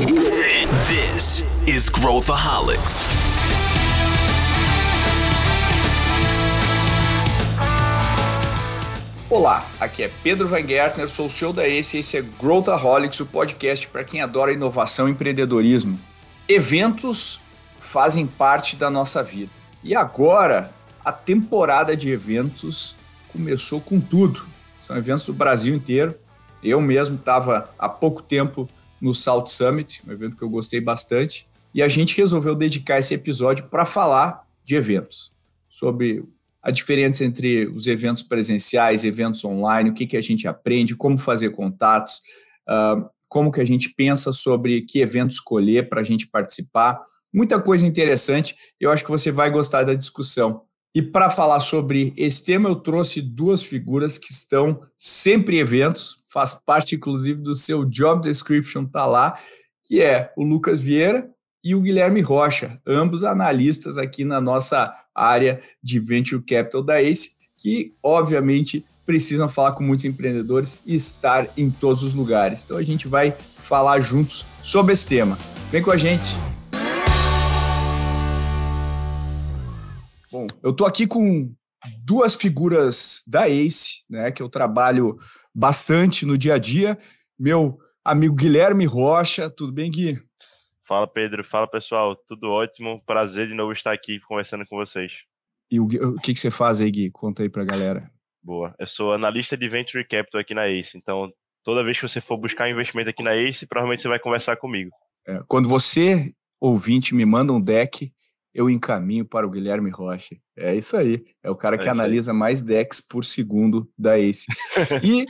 This is Growthaholics. Olá, aqui é Pedro Van Gertner, sou o CEO da ACE e esse é Growthaholics, o podcast para quem adora inovação e empreendedorismo. Eventos fazem parte da nossa vida. E agora, a temporada de eventos começou com tudo. São eventos do Brasil inteiro. Eu mesmo estava há pouco tempo no South Summit, um evento que eu gostei bastante, e a gente resolveu dedicar esse episódio para falar de eventos, sobre a diferença entre os eventos presenciais, eventos online, o que, que a gente aprende, como fazer contatos, uh, como que a gente pensa sobre que evento escolher para a gente participar. Muita coisa interessante, eu acho que você vai gostar da discussão. E para falar sobre esse tema, eu trouxe duas figuras que estão sempre em eventos, faz parte inclusive do seu job description, tá lá, que é o Lucas Vieira e o Guilherme Rocha, ambos analistas aqui na nossa área de Venture Capital da ACE, que obviamente precisam falar com muitos empreendedores e estar em todos os lugares. Então a gente vai falar juntos sobre esse tema. Vem com a gente! Bom, eu tô aqui com duas figuras da ACE, né, que eu trabalho bastante no dia a dia. Meu amigo Guilherme Rocha, tudo bem, Gui? Fala, Pedro. Fala, pessoal. Tudo ótimo. Prazer de novo estar aqui conversando com vocês. E o, o que, que você faz aí, Gui? Conta aí pra galera. Boa. Eu sou analista de Venture Capital aqui na ACE. Então, toda vez que você for buscar investimento aqui na ACE, provavelmente você vai conversar comigo. É, quando você, ouvinte, me manda um deck, eu encaminho para o Guilherme Rocha. É isso aí. É o cara que é analisa aí. mais decks por segundo da ACE. e,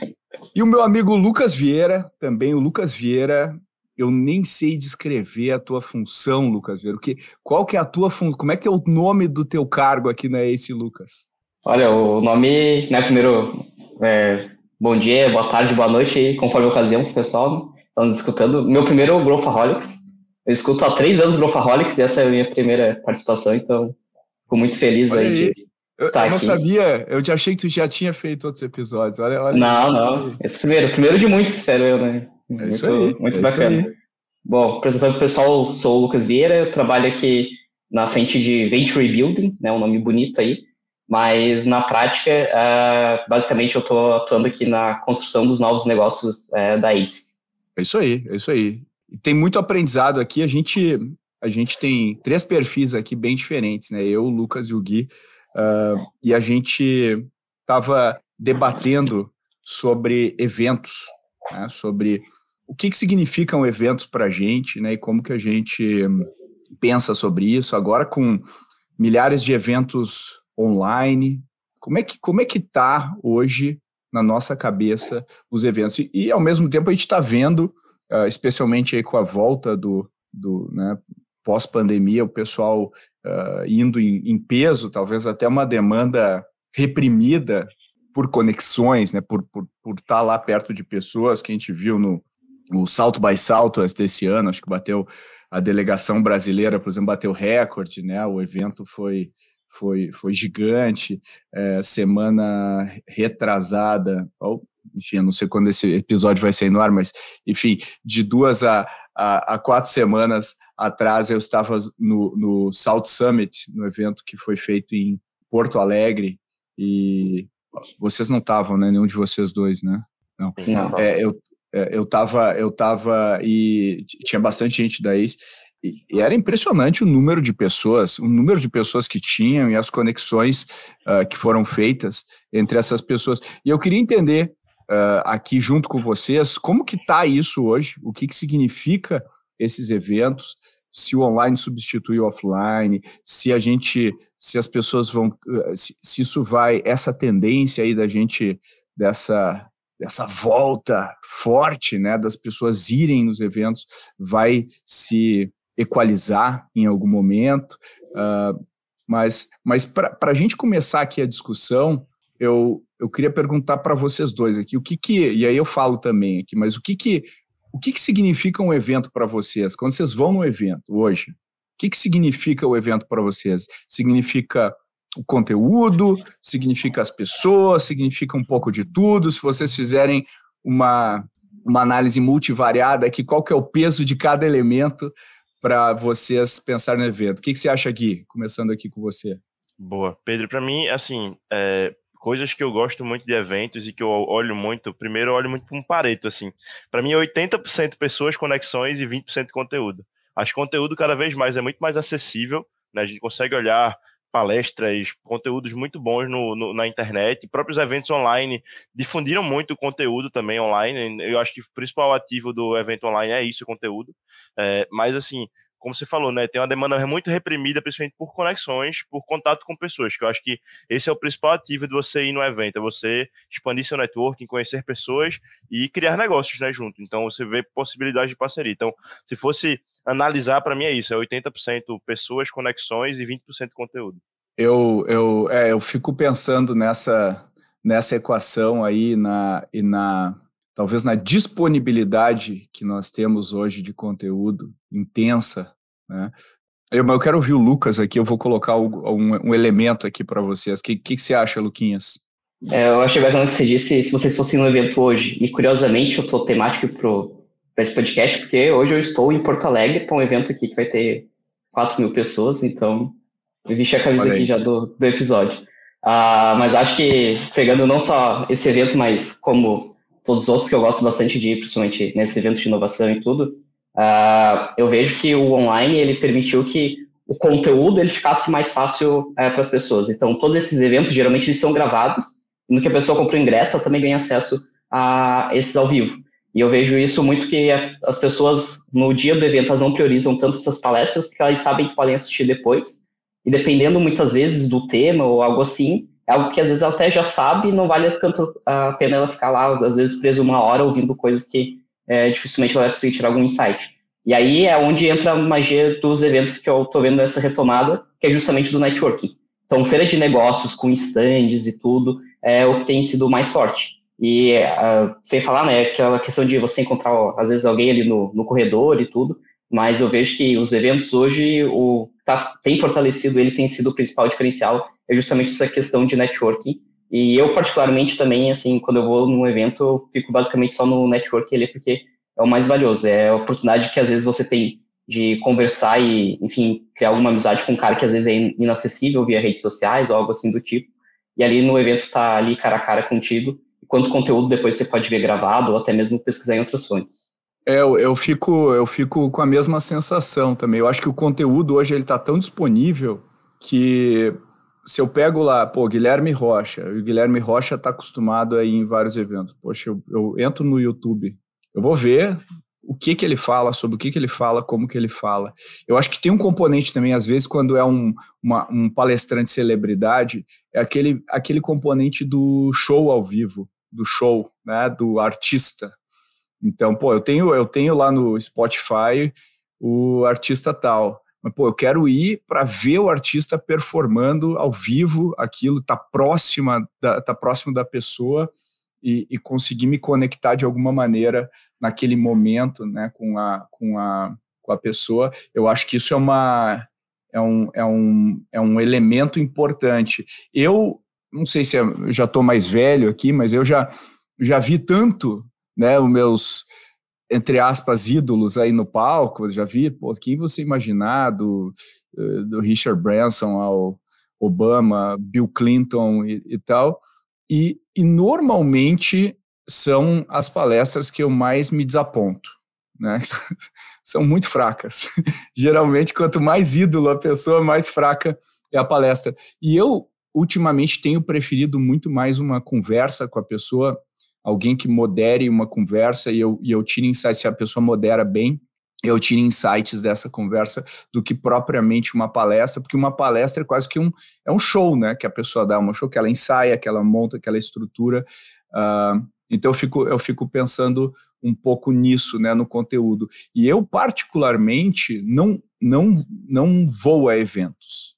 e o meu amigo Lucas Vieira, também o Lucas Vieira, eu nem sei descrever a tua função, Lucas Vieira. Que, qual que é a tua função? Como é que é o nome do teu cargo aqui na ACE, Lucas? Olha, o nome, né, primeiro, é, bom dia, boa tarde, boa noite, conforme a ocasião pro pessoal, né? Estamos escutando. Meu primeiro é Growthaholics, eu escuto há três anos Growthaholics e essa é a minha primeira participação, então fico muito feliz olha aí, aí. de eu, estar eu não sabia, eu já achei que tu já tinha feito outros episódios. Olha, olha não, não. Esse primeiro, primeiro de muitos, espero eu, né? É muito, isso aí. Muito é bacana. Bom, apresentando o pessoal, sou o Lucas Vieira, eu trabalho aqui na frente de Venture Building, né, um nome bonito aí, mas na prática, uh, basicamente eu estou atuando aqui na construção dos novos negócios uh, da ACE. É isso aí, é isso aí tem muito aprendizado aqui. A gente, a gente tem três perfis aqui bem diferentes, né? Eu, o Lucas e o Gui. Uh, e a gente estava debatendo sobre eventos, né? sobre o que, que significam eventos para a gente, né? E como que a gente pensa sobre isso. Agora com milhares de eventos online, como é que como é que está hoje na nossa cabeça os eventos? E, e ao mesmo tempo a gente está vendo uh, especialmente aí com a volta do, do né, pós-pandemia, o pessoal uh, indo em, em, peso, talvez até uma demanda reprimida por conexões, né, por, por, por estar tá lá perto de pessoas que a gente viu no, no Salto by Salto desse ano, acho que bateu a delegação brasileira, por exemplo, bateu recorde, né? O evento foi foi, foi gigante. É, semana retrasada, enfim, eu não sei quando esse episódio vai ser no ar, mas, enfim, de duas a, a, a quatro semanas atrás eu estava no, no South Summit, no evento que foi feito em Porto Alegre, e vocês não estavam, né? Nenhum de vocês dois, né? Não. não. É, eu, é, eu tava, eu tava e tinha bastante gente da ex e, e, era impressionante o número de pessoas, o número de pessoas que tinham e as conexões uh, que foram feitas entre essas pessoas. E eu queria entender uh, aqui junto com vocês, como que está isso hoje? O que, que significa esses eventos? Se o online substitui o offline, se a gente, se as pessoas vão, se, se isso vai, essa tendência aí da gente, dessa, dessa volta forte, né, das pessoas irem nos eventos, vai se equalizar em algum momento. Uh, mas mas para a gente começar aqui a discussão, eu, eu queria perguntar para vocês dois aqui, o que que, e aí eu falo também aqui, mas o que que, o que, que significa um evento para vocês? Quando vocês vão no evento hoje, o que, que significa o evento para vocês? Significa o conteúdo, significa as pessoas, significa um pouco de tudo. Se vocês fizerem uma, uma análise multivariada aqui, qual que é o peso de cada elemento para vocês pensar no evento. O que, que você acha, Gui? Começando aqui com você. Boa. Pedro, para mim, assim, é, coisas que eu gosto muito de eventos e que eu olho muito, primeiro eu olho muito para um pareto, assim. Para mim, 80% pessoas, conexões e 20% conteúdo. Acho que conteúdo cada vez mais é muito mais acessível, né? A gente consegue olhar palestras, conteúdos muito bons no, no, na internet, próprios eventos online difundiram muito o conteúdo também online. Eu acho que o principal ativo do evento online é isso, o conteúdo. É, mas assim, como você falou, né, tem uma demanda muito reprimida, principalmente por conexões, por contato com pessoas, que eu acho que esse é o principal ativo de você ir no evento, é você expandir seu networking, conhecer pessoas e criar negócios, né, junto. Então, você vê possibilidades de parceria. Então, se fosse analisar, para mim é isso, é 80% pessoas, conexões e 20% conteúdo. Eu, eu, é, eu fico pensando nessa, nessa equação aí na, e na talvez na disponibilidade que nós temos hoje de conteúdo intensa, né? Eu, eu quero ouvir o Lucas aqui, eu vou colocar um, um elemento aqui para vocês. O que, que, que, você acha, Luquinhas? É, eu achei bacana que você disse, se vocês fossem no evento hoje, e curiosamente eu estou temático para esse podcast, porque hoje eu estou em Porto Alegre para um evento aqui que vai ter 4 mil pessoas, então eu vesti a camisa aqui já do, do episódio. Uh, mas acho que pegando não só esse evento, mas como todos os outros que eu gosto bastante de ir, principalmente nesses eventos de inovação e tudo, uh, eu vejo que o online ele permitiu que o conteúdo ele ficasse mais fácil uh, para as pessoas. Então, todos esses eventos geralmente eles são gravados, no que a pessoa compra o ingresso, ela também ganha acesso a esses ao vivo. E eu vejo isso muito que as pessoas no dia do evento elas não priorizam tanto essas palestras porque elas sabem que podem assistir depois. E dependendo muitas vezes do tema ou algo assim, é algo que às vezes ela até já sabe não vale tanto a pena ela ficar lá, às vezes, presa uma hora ouvindo coisas que é, dificilmente ela vai conseguir tirar algum insight. E aí é onde entra a magia dos eventos que eu estou vendo nessa retomada, que é justamente do networking. Então, feira de negócios com stands e tudo é o que tem sido mais forte. E uh, sem falar, né, aquela questão de você encontrar, às vezes, alguém ali no, no corredor e tudo, mas eu vejo que os eventos hoje o, tá, tem fortalecido, eles têm sido o principal diferencial é justamente essa questão de networking. E eu, particularmente, também, assim, quando eu vou num evento, eu fico basicamente só no networking ali, porque é o mais valioso. É a oportunidade que, às vezes, você tem de conversar e, enfim, criar alguma amizade com um cara que, às vezes, é inacessível via redes sociais ou algo assim do tipo. E ali no evento está ali cara a cara contigo. E quanto conteúdo depois você pode ver gravado ou até mesmo pesquisar em outras fontes. É, eu, eu, fico, eu fico com a mesma sensação também. Eu acho que o conteúdo hoje ele está tão disponível que se eu pego lá, pô, Guilherme Rocha, o Guilherme Rocha está acostumado a ir em vários eventos. Poxa, eu, eu, entro no YouTube, eu vou ver o que que ele fala, sobre o que que ele fala, como que ele fala. Eu acho que tem um componente também, às vezes, quando é um, uma, um palestrante celebridade, é aquele, aquele componente do show ao vivo, do show, né, do artista. Então, pô, eu tenho, eu tenho lá no Spotify o artista tal. Mas, pô, eu quero ir para ver o artista performando ao vivo aquilo, tá próxima da, tá próximo da pessoa e, e, conseguir me conectar de alguma maneira naquele momento, né, com a, com a, com a pessoa. Eu acho que isso é uma é um, é um, é um elemento importante. Eu não sei se eu já estou mais velho aqui, mas eu já já vi tanto, né, os meus entre aspas, ídolos aí no palco, já vi, pô, quem você imaginar, do, eh, do Richard Branson ao Obama, Bill Clinton e, e tal, e, e, normalmente são as palestras que eu mais me desaponto, né? são muito fracas. Geralmente, quanto mais ídolo a pessoa, mais fraca é a palestra. E eu, ultimamente, tenho preferido muito mais uma conversa com a pessoa alguém que modere uma conversa e eu, e eu tire insights, se a pessoa modera bem, eu tiro insights dessa conversa do que propriamente uma palestra, porque uma palestra é quase que um, é um show, né, que a pessoa dá, um show que ela ensaia, que ela monta, que ela estrutura, uh, então eu fico, eu fico pensando um pouco nisso, né, no conteúdo, e eu particularmente não, não, não vou a eventos,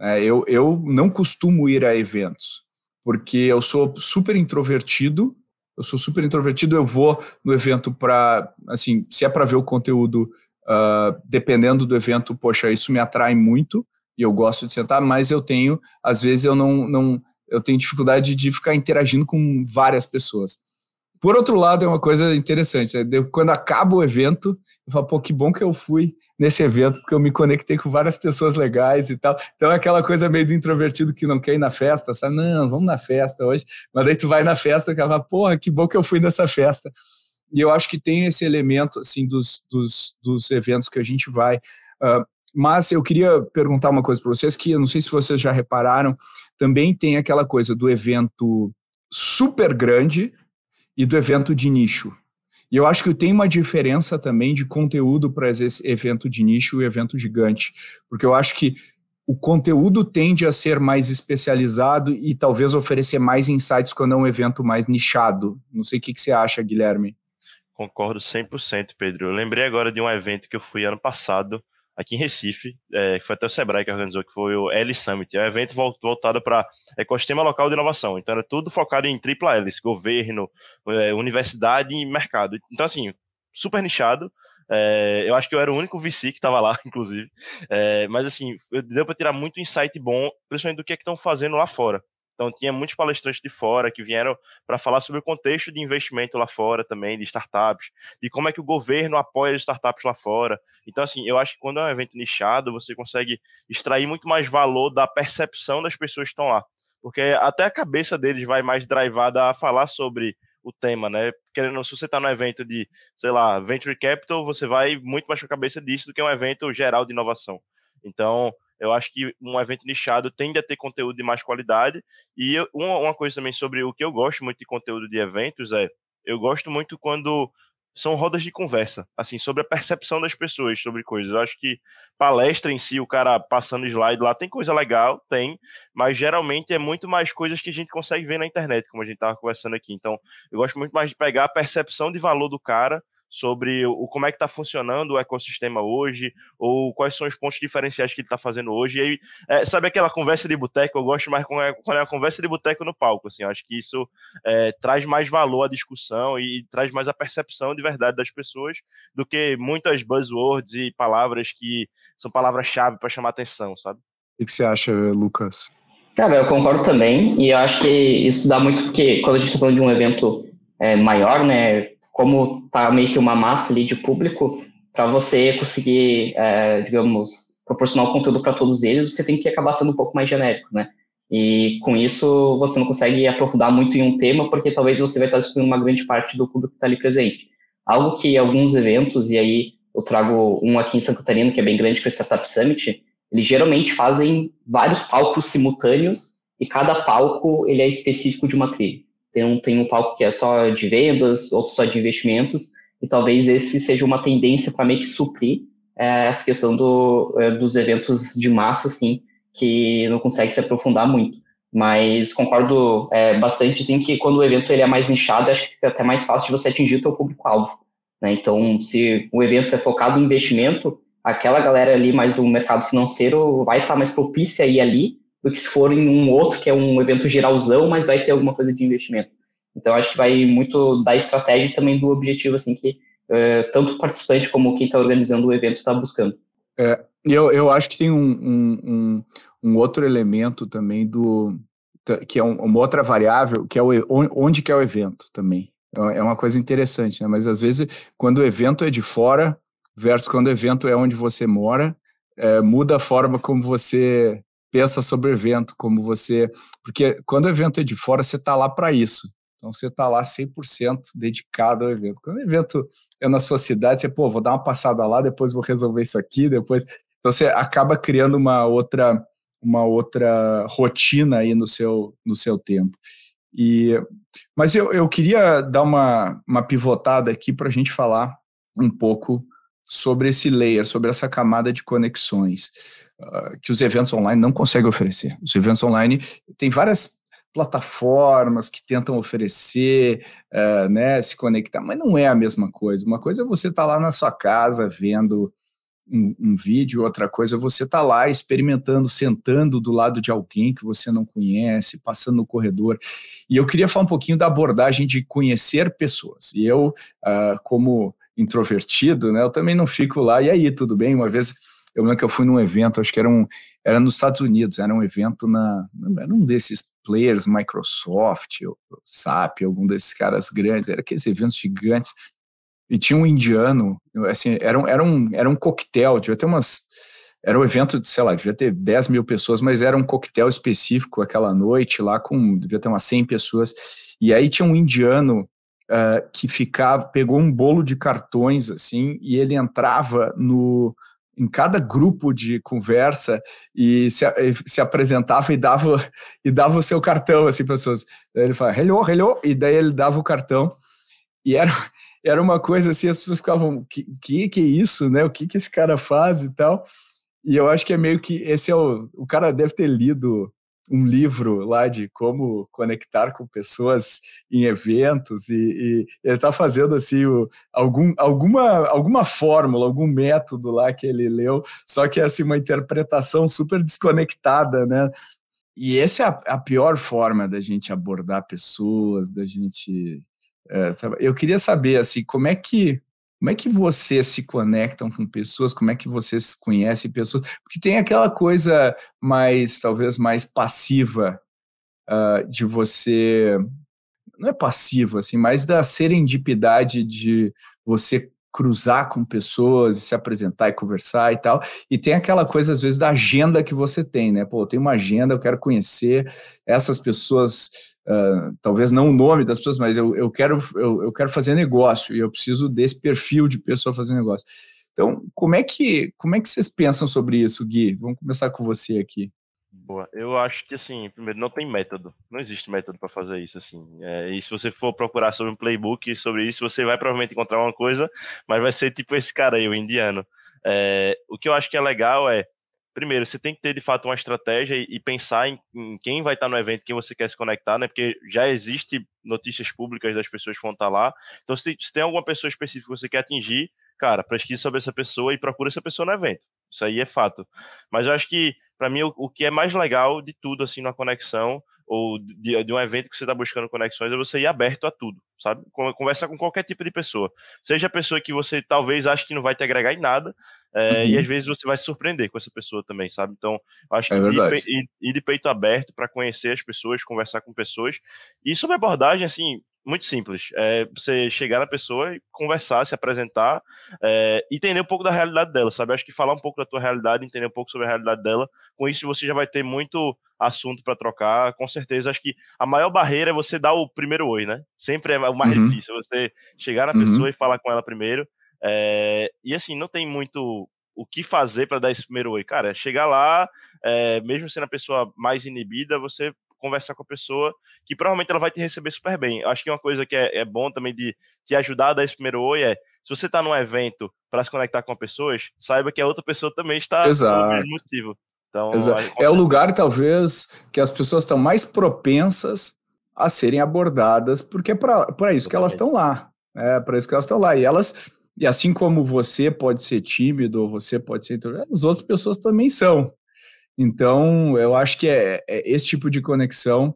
é, eu, eu não costumo ir a eventos, porque eu sou super introvertido, eu sou super introvertido, eu vou no evento para, assim, se é para ver o conteúdo, uh, dependendo do evento, poxa, isso me atrai muito e eu gosto de sentar, mas eu tenho, às vezes eu não, não eu tenho dificuldade de ficar interagindo com várias pessoas. Por outro lado, é uma coisa interessante. Né? Quando acaba o evento, eu falo, pô, que bom que eu fui nesse evento, porque eu me conectei com várias pessoas legais e tal. Então é aquela coisa meio do introvertido que não quer ir na festa, sabe? Não, vamos na festa hoje. Mas daí tu vai na festa e fala, porra, que bom que eu fui nessa festa. E eu acho que tem esse elemento, assim, dos, dos, dos eventos que a gente vai. Uh, mas eu queria perguntar uma coisa para vocês, que eu não sei se vocês já repararam, também tem aquela coisa do evento super grande e do evento de nicho. E eu acho que tem uma diferença também de conteúdo para esse evento de nicho e evento gigante, porque eu acho que o conteúdo tende a ser mais especializado e talvez oferecer mais insights quando é um evento mais nichado. Não sei o que, que você acha, Guilherme. Concordo 100%, Pedro. Eu lembrei agora de um evento que eu fui ano passado, aqui em Recife, é, foi até o Sebrae que organizou, que foi o L Summit. É um evento voltado para ecossistema local de inovação. Então, era tudo focado em tripla hélice, governo, é, universidade e mercado. Então, assim, super nichado. É, eu acho que eu era o único VC que estava lá, inclusive. É, mas, assim, deu para tirar muito insight bom, principalmente do que é estão fazendo lá fora. Então, tinha muitos palestrantes de fora que vieram para falar sobre o contexto de investimento lá fora também, de startups, e como é que o governo apoia as startups lá fora. Então, assim, eu acho que quando é um evento nichado, você consegue extrair muito mais valor da percepção das pessoas que estão lá. Porque até a cabeça deles vai mais drivada a falar sobre o tema, né? Querendo, se você está no evento de, sei lá, Venture Capital, você vai muito mais com a cabeça disso do que um evento geral de inovação. Então, eu acho que um evento nichado tende a ter conteúdo de mais qualidade. E eu, uma, uma coisa também sobre o que eu gosto muito de conteúdo de eventos é, eu gosto muito quando são rodas de conversa, assim, sobre a percepção das pessoas sobre coisas. Eu acho que palestra em si, o cara passando slide lá, tem coisa legal, tem, mas geralmente é muito mais coisas que a gente consegue ver na internet, como a gente estava conversando aqui. Então, eu gosto muito mais de pegar a percepção de valor do cara sobre o, como é que está funcionando o ecossistema hoje, ou quais são os pontos diferenciais que ele está fazendo hoje. E aí, é, sabe aquela conversa de boteco? Eu gosto mais quando é, quando é uma conversa de boteco no palco. Assim, acho que isso é, traz mais valor à discussão e, e traz mais a percepção de verdade das pessoas do que muitas buzzwords e palavras que são palavras-chave para chamar atenção, sabe? O que você acha, Lucas? Cara, eu concordo também, e eu acho que isso dá muito porque quando a gente está falando de um evento é, maior, né, como tá meio que uma massa ali de público, para você conseguir, é, digamos, proporcionar o conteúdo para todos eles, você tem que acabar sendo um pouco mais genérico, né? E com isso você não consegue aprofundar muito em um tema, porque talvez você vai estar excluindo uma grande parte do público que está ali presente. Algo que alguns eventos, e aí eu trago um aqui em Santa Catarina, que é bem grande, que é o Startup Summit, eles geralmente fazem vários palcos simultâneos, e cada palco ele é específico de uma trilha. Tem um, tem um palco que é só de vendas, outro só de investimentos, e talvez esse seja uma tendência para meio que suprir é, essa questão do, é, dos eventos de massa, assim, que não consegue se aprofundar muito. Mas concordo é, bastante, sim, que quando o evento ele é mais nichado, acho que fica até mais fácil de você atingir o seu público-alvo. Né? Então, se o evento é focado em investimento, aquela galera ali mais do mercado financeiro vai estar mais propícia a ir ali, do que se for em um outro, que é um evento geralzão, mas vai ter alguma coisa de investimento. Então, acho que vai muito da estratégia e também do objetivo, assim, que uh, tanto o participante como quem está organizando o evento está buscando. É, eu, eu acho que tem um, um, um, um outro elemento também do que é uma outra variável, que é o, onde que é o evento também. É uma coisa interessante, né? Mas às vezes, quando o evento é de fora, versus quando o evento é onde você mora, é, muda a forma como você pensa sobre o evento, como você. Porque quando o evento é de fora, você está lá para isso. Então você está lá 100% dedicado ao evento. Quando o evento é na sua cidade, você, pô, vou dar uma passada lá, depois vou resolver isso aqui, depois. Então você acaba criando uma outra uma outra rotina aí no seu no seu tempo. E mas eu, eu queria dar uma, uma pivotada aqui para a gente falar um pouco sobre esse layer, sobre essa camada de conexões uh, que os eventos online não conseguem oferecer. Os eventos online têm várias plataformas que tentam oferecer, uh, né, se conectar, mas não é a mesma coisa. Uma coisa é você estar tá lá na sua casa vendo um, um, vídeo, outra coisa é você estar tá lá experimentando, sentando do lado de alguém que você não conhece, passando no corredor. E eu queria falar um pouquinho da abordagem de conhecer pessoas. E eu, uh, como introvertido, né? Eu também não fico lá, e aí, tudo bem? Uma vez Eu lembro que eu fui num evento, acho que era um, era nos Estados Unidos, era um evento na, era um desses players, Microsoft, SAP, algum desses caras grandes, era aqueles eventos gigantes. E tinha um indiano, assim, era um, era um, era um coquetel, devia ter umas era um evento de, sei lá, devia ter 10 mil pessoas, mas era um coquetel específico aquela noite lá com, devia ter umas 100 pessoas. E aí tinha um indiano uh, que ficava, pegou um bolo de cartões assim, e ele entrava no, em cada grupo de conversa e se, se apresentava e dava e dava o seu cartão assim pessoas. Daí ele falava, hello, hello, e daí ele dava o cartão. E era, era uma coisa assim, as pessoas ficavam, que que, que é isso, né? O que que esse cara faz e tal. E eu acho que é meio que esse é o o cara deve ter lido um livro lá de como conectar com pessoas em eventos e, e ele está fazendo assim o, algum, alguma, alguma fórmula, algum método lá que ele leu, só que é assim uma interpretação super desconectada, né? E essa é a, a pior forma da gente abordar pessoas, da gente. É, eu queria saber assim como é que como é que vocês se conectam com pessoas? Como é que vocês conhecem pessoas? Porque tem aquela coisa mais, talvez, mais passiva uh, de você. Não é passiva, assim, mas da serendipidade de você cruzar com pessoas e se apresentar e conversar e tal. E tem aquela coisa, às vezes, da agenda que você tem, né? Pô, eu tenho uma agenda, eu quero conhecer essas pessoas Uh, talvez não o nome das pessoas, mas eu, eu, quero, eu, eu quero fazer negócio e eu preciso desse perfil de pessoa fazer negócio. Então, como é que como é que vocês pensam sobre isso, Gui? Vamos começar com você aqui. Boa. Eu acho que assim, primeiro não tem método, não existe método para fazer isso assim. É, e se você for procurar sobre um playbook sobre isso, você vai provavelmente encontrar uma coisa, mas vai ser tipo esse cara aí, o indiano. É, o que eu acho que é legal é primeiro, você tem que ter de fato uma estratégia e, e pensar em, em, quem vai estar no evento, quem você quer se conectar, né? Porque já existe notícias públicas das pessoas que vão estar lá. Então, se, se tem alguma pessoa específica que você quer atingir, cara, pesquise sobre essa pessoa e procure essa pessoa no evento. Isso aí é fato. Mas eu acho que, para mim, o, o, que é mais legal de tudo, assim, na conexão, ou de, de um evento que você está buscando conexões, é você ir aberto a tudo, sabe? Conversar com qualquer tipo de pessoa. Seja a pessoa que você talvez ache que não vai te agregar em nada, é, uhum. e às vezes você vai se surpreender com essa pessoa também, sabe? Então, acho que é ir, ir, ir, de peito aberto para conhecer as pessoas, conversar com pessoas. E sobre abordagem, assim, muito simples. É você chegar na pessoa e conversar, se apresentar é, entender um pouco da realidade dela, sabe? Acho que falar um pouco da tua realidade, entender um pouco sobre a realidade dela, com isso você já vai ter muito assunto para trocar. Com certeza, acho que a maior barreira é você dar o primeiro oi, né? Sempre é o mais uhum. difícil, você chegar na uhum. pessoa e falar com ela primeiro. É, e assim, não tem muito o que fazer para dar esse primeiro oi. Cara, é chegar lá, é, mesmo sendo a pessoa mais inibida, você conversar com a pessoa, que provavelmente ela vai te receber super bem. Acho que uma coisa que é, é bom também de te ajudar a dar esse primeiro oi é, se você está num evento para se conectar com pessoas, saiba que a outra pessoa também está Exato. pelo mesmo motivo. Então, é o lugar, talvez, que as pessoas estão mais propensas a serem abordadas, porque é para isso que elas estão lá. É para isso que elas estão lá. E elas, e assim como você pode ser tímido, ou você pode ser as outras pessoas também são. Então, eu acho que é, é esse tipo de conexão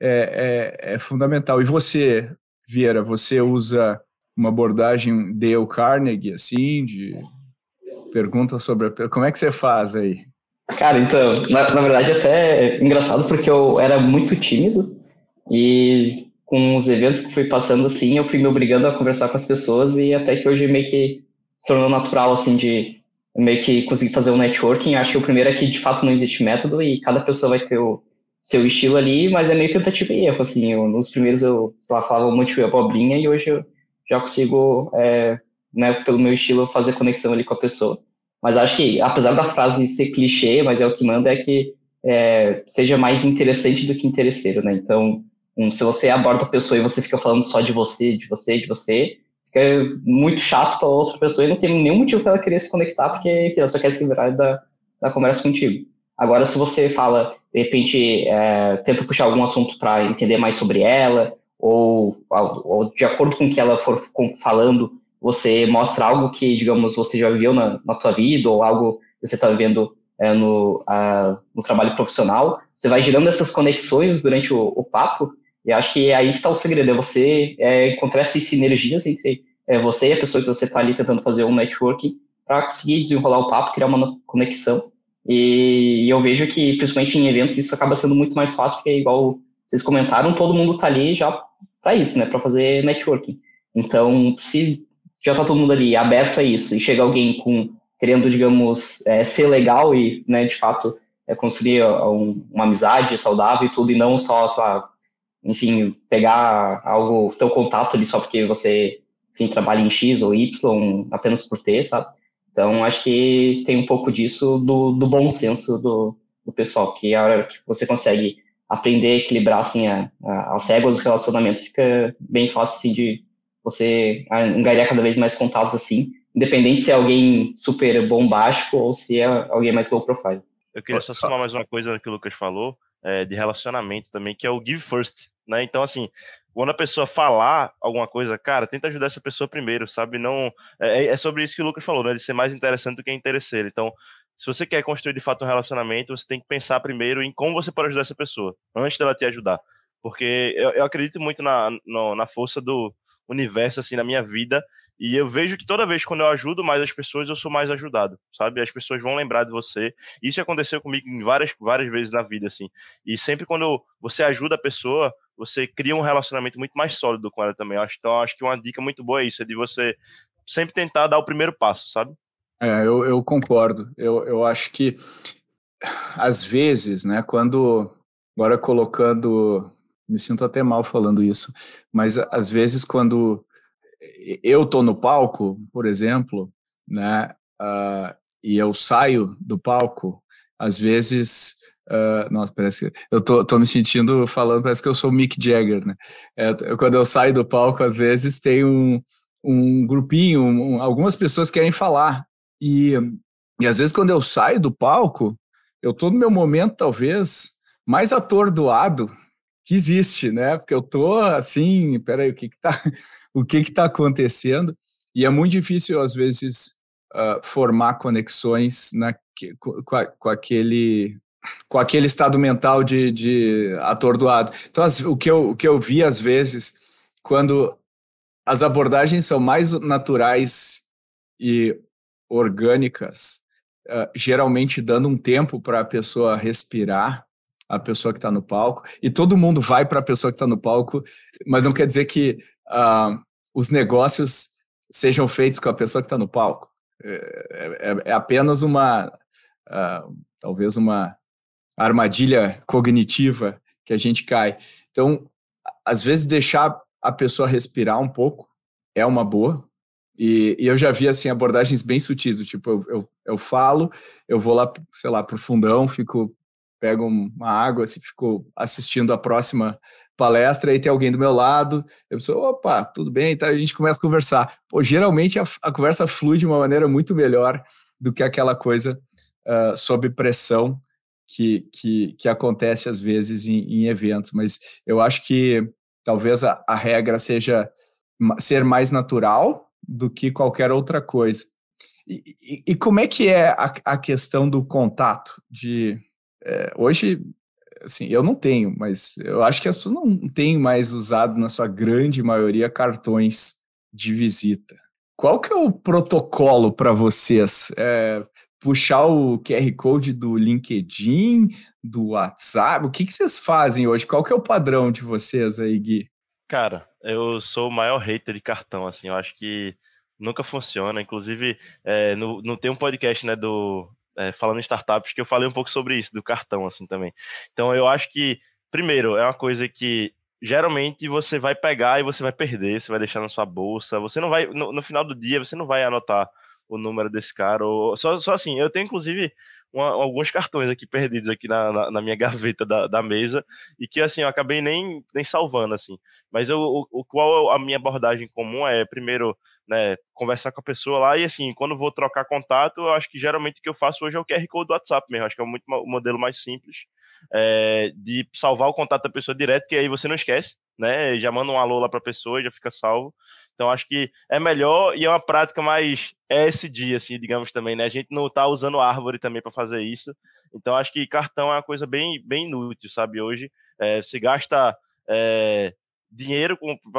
é, é, é, fundamental. E você, Vieira, você usa uma abordagem Dale Carnegie, assim, de pergunta sobre a, como é que você faz aí? Cara, então, na, na verdade até é engraçado porque eu era muito tímido e com os eventos que fui passando assim, eu fui me obrigando a conversar com as pessoas e até que hoje meio que se tornou natural assim de meio que conseguir fazer o um networking. Acho que o primeiro é que de fato não existe método e cada pessoa vai ter o seu estilo ali, mas é meio tentativa e erro, assim. Eu, nos primeiros eu, lá, falava um monte de abobrinha e hoje eu já consigo, é, né, pelo meu estilo, fazer conexão ali com a pessoa. Mas acho que, apesar da frase ser clichê, mas é o que manda, é que é, seja mais interessante do que interesseiro, né? Então, um, se você aborda a pessoa e você fica falando só de você, de você, de você, fica muito chato para outra pessoa e não tem nenhum motivo para ela querer se conectar, porque enfim, ela só quer se livrar da, da conversa contigo. Agora, se você fala, de repente, é, tenta puxar algum assunto para entender mais sobre ela, ou, ou, de acordo com o que ela for falando, você mostra algo que, digamos, você já viveu na, na tua vida, ou algo que você está vivendo é, no, a, no trabalho profissional, você vai gerando essas conexões durante o, o papo, e acho que é aí que está o segredo, é você é, encontrar essas sinergias entre é, você e a pessoa que você está ali tentando fazer um networking para conseguir desenrolar o papo, criar uma conexão. E, e, eu vejo que, principalmente em eventos, isso acaba sendo muito mais fácil, porque, igual vocês comentaram, todo mundo está ali já para isso, né, para fazer networking. Então, se já está todo mundo ali aberto a isso e chega alguém com querendo, digamos, é, ser legal e, né, de fato, é, construir um, uma amizade saudável e tudo, e não só, lá, enfim, pegar algo, teu contato ali só porque você, enfim, trabalha em X ou Y apenas por ter, sabe? Então, acho que tem um pouco disso do, do bom senso do, do pessoal, que a hora que você consegue aprender a equilibrar, assim, a, a, as regras do relacionamento, fica bem fácil, assim, de você angariar cada vez mais contatos, assim, independente se é alguém super bombástico ou se é alguém mais low profile. Eu queria só somar mais uma coisa que o Lucas falou, é, de relacionamento também, que é o give first, né? Então, assim, quando a pessoa falar alguma coisa, cara, tenta ajudar essa pessoa primeiro, sabe? Não é, é sobre isso que o Lucas falou, né? De ser mais interessante do que interesseiro. Então, se você quer construir de fato um relacionamento, você tem que pensar primeiro em como você pode ajudar essa pessoa, antes dela te ajudar. Porque eu, eu acredito muito na, no, na força do universo, assim, na minha vida, e eu vejo que toda vez quando eu ajudo mais as pessoas, eu sou mais ajudado, sabe? As pessoas vão lembrar de você. Isso aconteceu comigo várias, várias vezes na vida, assim. E sempre quando você ajuda a pessoa, você cria um relacionamento muito mais sólido com ela também. Então, acho que uma dica muito boa é isso, é de você sempre tentar dar o primeiro passo, sabe? É, eu, eu concordo. Eu, eu acho que, às vezes, né, quando. Agora colocando. Me sinto até mal falando isso, mas às vezes quando eu tô no palco, por exemplo, né, uh, e eu saio do palco, às vezes, uh, nossa, parece que eu tô, tô, me sentindo falando, parece que eu sou o Mick Jagger, né? É, quando eu saio do palco, às vezes tem um, um grupinho, um, algumas pessoas querem falar, e, e às vezes quando eu saio do palco, eu tô no meu momento, talvez, mais atordoado que existe, né? Porque eu tô assim, peraí, o que que tá o que está acontecendo, e é muito difícil, às vezes, uh, formar conexões na, com, com, aquele com aquele estado mental de, de atordoado. Então, as, o, que eu, o que eu vi, às vezes, quando as abordagens são mais naturais e orgânicas, uh, geralmente dando um tempo para a pessoa respirar, a pessoa que está no palco, e todo mundo vai para a pessoa que está no palco, mas não quer dizer que uh, os negócios sejam feitos com a pessoa que está no palco. É, é, é apenas uma, uh, talvez uma armadilha cognitiva que a gente cai. Então, às vezes deixar a pessoa respirar um pouco é uma boa. E, e eu já vi assim abordagens bem sutis, tipo eu, eu, eu falo, eu vou lá, sei lá, para o fundão, fico pego uma água, assim, fico assistindo a próxima palestra, e tem alguém do meu lado, eu penso, opa, tudo bem, tá, a gente começa a conversar. Pô, geralmente a, a conversa flui de uma maneira muito melhor do que aquela coisa uh, sob pressão que, que, que acontece às vezes em, em eventos, mas eu acho que talvez a, a regra seja ser mais natural do que qualquer outra coisa. E, e, e, como é que é a, a questão do contato? De é, hoje, assim, eu não tenho, mas eu acho que as pessoas não têm mais usado, na sua grande maioria, cartões de visita. Qual que é o protocolo para vocês? É, puxar o QR Code do LinkedIn, do WhatsApp? O que, que vocês fazem hoje? Qual que é o padrão de vocês aí, Gui? Cara, eu sou o maior hater de cartão, assim, eu acho que nunca funciona. Inclusive, é, no, no tem um podcast né, do é, falando em startups, que eu falei um pouco sobre isso, do cartão, assim, também. Então, eu acho que, primeiro, é uma coisa que geralmente você vai pegar e você vai perder, você vai deixar na sua bolsa, você não vai, no, no final do dia, você não vai anotar o número desse cara, ou, só, só assim, eu tenho, inclusive, uma, alguns cartões aqui perdidos aqui na, na, na minha gaveta da, da, mesa, e que, assim, eu acabei nem, nem salvando, assim, mas eu, o, o, qual a minha abordagem comum é, primeiro, né, conversar com a pessoa lá e assim, quando vou trocar contato, eu acho que geralmente o que eu faço hoje é o QR Code do WhatsApp mesmo, acho que é muito, o modelo mais simples é, de salvar o contato da pessoa direto, que aí você não esquece, né, já manda um alô lá para a pessoa já fica salvo. Então acho que é melhor e é uma prática mais ESG, assim, digamos também, né? A gente não tá usando árvore também para fazer isso. Então acho que cartão é uma coisa bem, bem inútil, sabe? Hoje é, se gasta é, dinheiro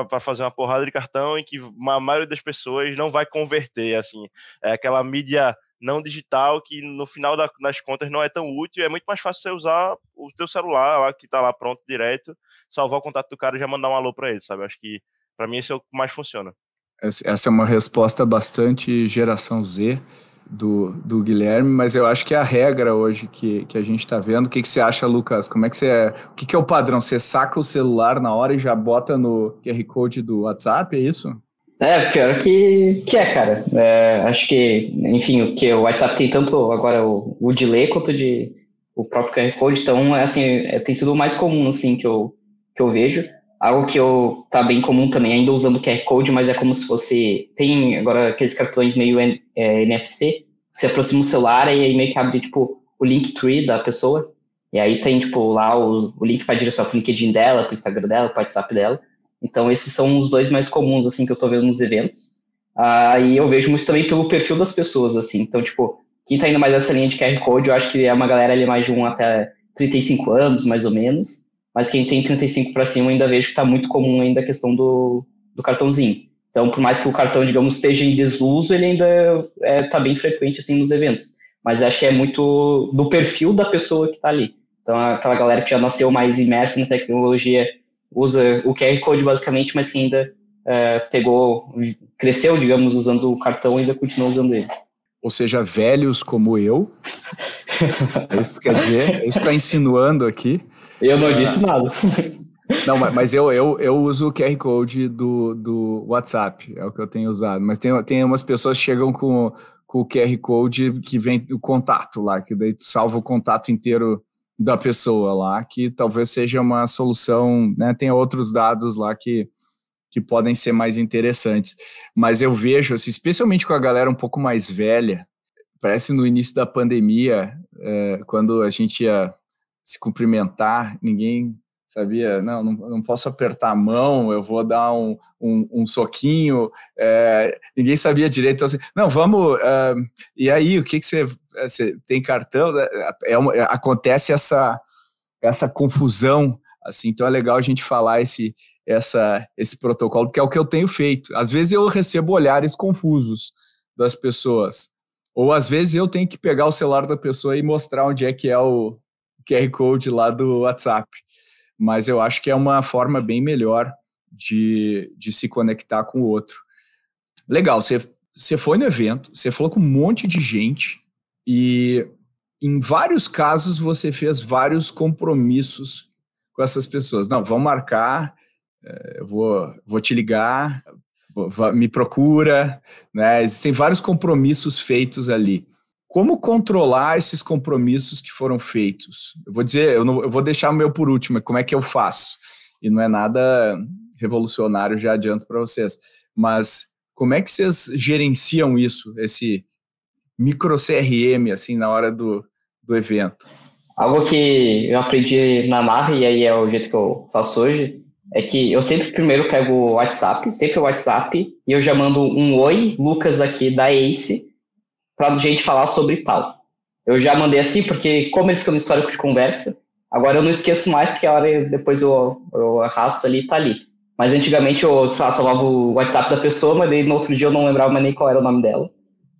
para fazer uma porrada de cartão em que a maioria das pessoas não vai converter, assim, é aquela mídia não digital que no final das contas não é tão útil, é muito mais fácil você usar o teu celular lá que está lá pronto direto, salvar o contato do cara e já mandar um alô para ele, sabe? Acho que para mim esse é o que mais funciona. Essa é uma resposta bastante geração Z do, do Guilherme, mas eu acho que é a regra hoje que, que a gente está vendo. O que, que você acha, Lucas? Como é que você é? O que, que é o padrão? Você saca o celular na hora e já bota no QR Code do WhatsApp, é isso? É, pior que, que é, cara. É, acho que, enfim, o que o WhatsApp tem tanto agora o, o delay quanto de o próprio QR Code, então, é, assim, é, tem sido o mais comum, assim, que eu, que eu vejo. Algo que eu, tá bem comum também, ainda usando QR Code, mas é como se fosse, tem agora aqueles cartões meio é, NFC, você aproxima o celular e aí meio que abre, tipo, o link tree da pessoa, e aí tem, tipo, lá o, o link para direcionar pro LinkedIn dela, pro Instagram dela, pro WhatsApp dela, então, esses são os dois mais comuns, assim, que eu tô vendo nos eventos. Ah, e eu vejo muito também pelo perfil das pessoas, assim. Então, tipo, quem tá indo mais nessa linha de QR Code, eu acho que é uma galera ali mais de 1 até 35 anos, mais ou menos. Mas quem tem 35 para cima, ainda vejo que tá muito comum ainda a questão do, do cartãozinho. Então, por mais que o cartão, digamos, esteja em desuso, ele ainda é, tá bem frequente, assim, nos eventos. Mas acho que é muito do perfil da pessoa que tá ali. Então, aquela galera que já nasceu mais imersa na tecnologia usa o QR Code basicamente, mas que ainda é, pegou, cresceu, digamos, usando o cartão e ainda continua usando ele. Ou seja, velhos como eu. isso que quer dizer? Isso está insinuando aqui. Eu não disse nada. Não, mas eu, eu, eu uso o QR Code do, do WhatsApp, é o que eu tenho usado. Mas tem, tem umas pessoas que chegam com, com o QR Code que vem o contato lá, que daí tu salva o contato inteiro da pessoa lá, que talvez seja uma solução, né? Tem outros dados lá que, que podem ser mais interessantes. Mas eu vejo, assim, especialmente com a galera um pouco mais velha, parece no início da pandemia, é, quando a gente ia se cumprimentar, ninguém sabia, não, não, não, posso apertar a mão, eu vou dar um, um, um soquinho, é, ninguém sabia direito, então, assim, não, vamos, uh, e aí, o que que você, você tem cartão, é, é uma, acontece essa, essa confusão, assim, então é legal a gente falar esse, essa, esse protocolo, porque é o que eu tenho feito, às vezes eu recebo olhares confusos das pessoas, ou às vezes eu tenho que pegar o celular da pessoa e mostrar onde é que é o QR Code lá do WhatsApp, mas eu acho que é uma forma bem melhor de, de se conectar com o outro. Legal, você, foi no evento, você falou com um monte de gente e em vários casos você fez vários compromissos com essas pessoas. Não, vamos marcar, eh, eu vou, vou te ligar, me procura, né? Existem vários compromissos feitos ali como controlar esses compromissos que foram feitos? Eu vou dizer, eu, não, eu vou deixar o meu por último, como é que eu faço? E não é nada revolucionário, já adianto para vocês. Mas como é que vocês gerenciam isso, esse micro CRM, assim, na hora do, do evento? Algo que eu aprendi na marra, e aí é o jeito que eu faço hoje, é que eu sempre primeiro pego o WhatsApp, sempre o WhatsApp, e eu já mando um oi, Lucas aqui da Ace, para gente falar sobre tal. Eu já mandei assim, porque como ele fica no histórico de conversa, agora eu não esqueço mais, porque a hora depois eu, eu arrasto ali e tá ali. Mas antigamente eu lá, salvava o WhatsApp da pessoa, mas daí no outro dia eu não lembrava mais nem qual era o nome dela.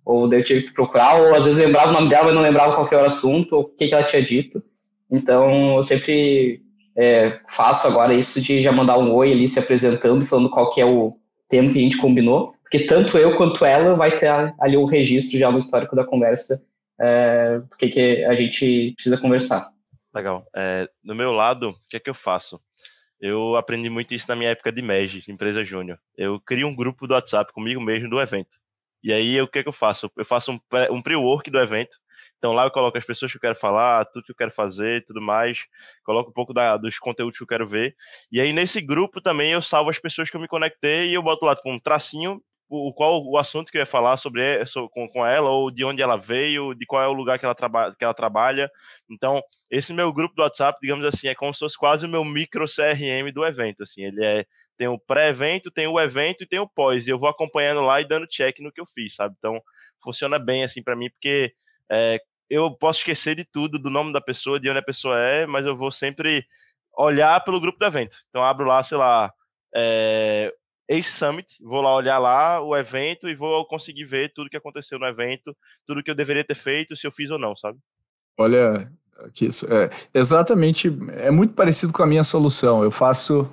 Ou daí eu tive que procurar, ou às vezes lembrava o nome dela, mas não lembrava qual era o assunto, ou o que, que ela tinha dito. Então eu sempre é, faço agora isso de já mandar um oi ali se apresentando, falando qual que é o tema que a gente combinou porque tanto eu quanto ela vai ter ali o um registro já no histórico da conversa é, do que, que a gente precisa conversar. Legal. É, do meu lado, o que é que eu faço? Eu aprendi muito isso na minha época de MEG, empresa júnior. Eu crio um grupo do WhatsApp comigo mesmo do evento. E aí, o que é que eu faço? Eu faço um, um pre-work do evento. Então lá eu coloco as pessoas que eu quero falar, tudo que eu quero fazer, tudo mais. Coloco um pouco da, dos conteúdos que eu quero ver. E aí, nesse grupo também, eu salvo as pessoas que eu me conectei e eu boto lá tipo, um tracinho o, qual o assunto que eu ia falar sobre, com, com ela, ou de onde ela veio, de qual é o lugar que ela, traba, que ela trabalha. Então, esse meu grupo do WhatsApp, digamos assim, é como se fosse quase o meu micro CRM do evento. Assim, ele é tem o pré-evento, tem o evento e tem o pós. E eu vou acompanhando lá e dando check no que eu fiz, sabe? Então, funciona bem assim para mim, porque é, eu posso esquecer de tudo, do nome da pessoa, de onde a pessoa é, mas eu vou sempre olhar pelo grupo do evento. Então, abro lá, sei lá, é, Ace Summit, vou lá olhar lá o evento e vou conseguir ver tudo que aconteceu no evento, tudo que eu deveria ter feito, se eu fiz ou não, sabe? Olha, que isso é exatamente é muito parecido com a minha solução. Eu faço,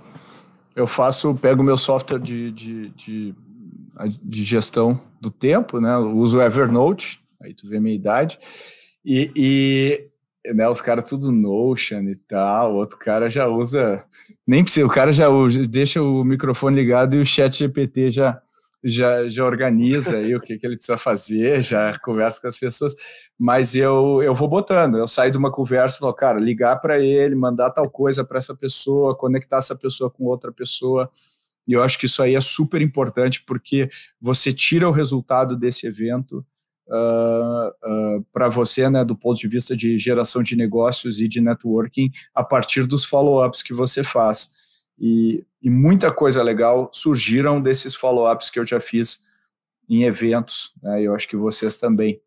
eu faço, pego meu software de, de, de, de gestão do tempo, né? Uso o Evernote, aí tu vê minha idade, e, e né, os caras tudo Notion e tal, o outro cara já usa, nem precisa, o cara já usa, deixa o microfone ligado e o chat GPT já, já, já organiza aí o que, que ele precisa fazer, já conversa com as pessoas, mas eu, eu vou botando, eu saio de uma conversa e falo, cara, ligar para ele, mandar tal coisa para essa pessoa, conectar essa pessoa com outra pessoa, e eu acho que isso aí é super importante porque você tira o resultado desse evento uh, ah, uh, ah, para você, né, do ponto de vista de geração de negócios e de networking, a partir dos follow-ups que você faz. E, e muita coisa legal surgiram desses follow-ups que eu já fiz em eventos. Né, eu acho que vocês também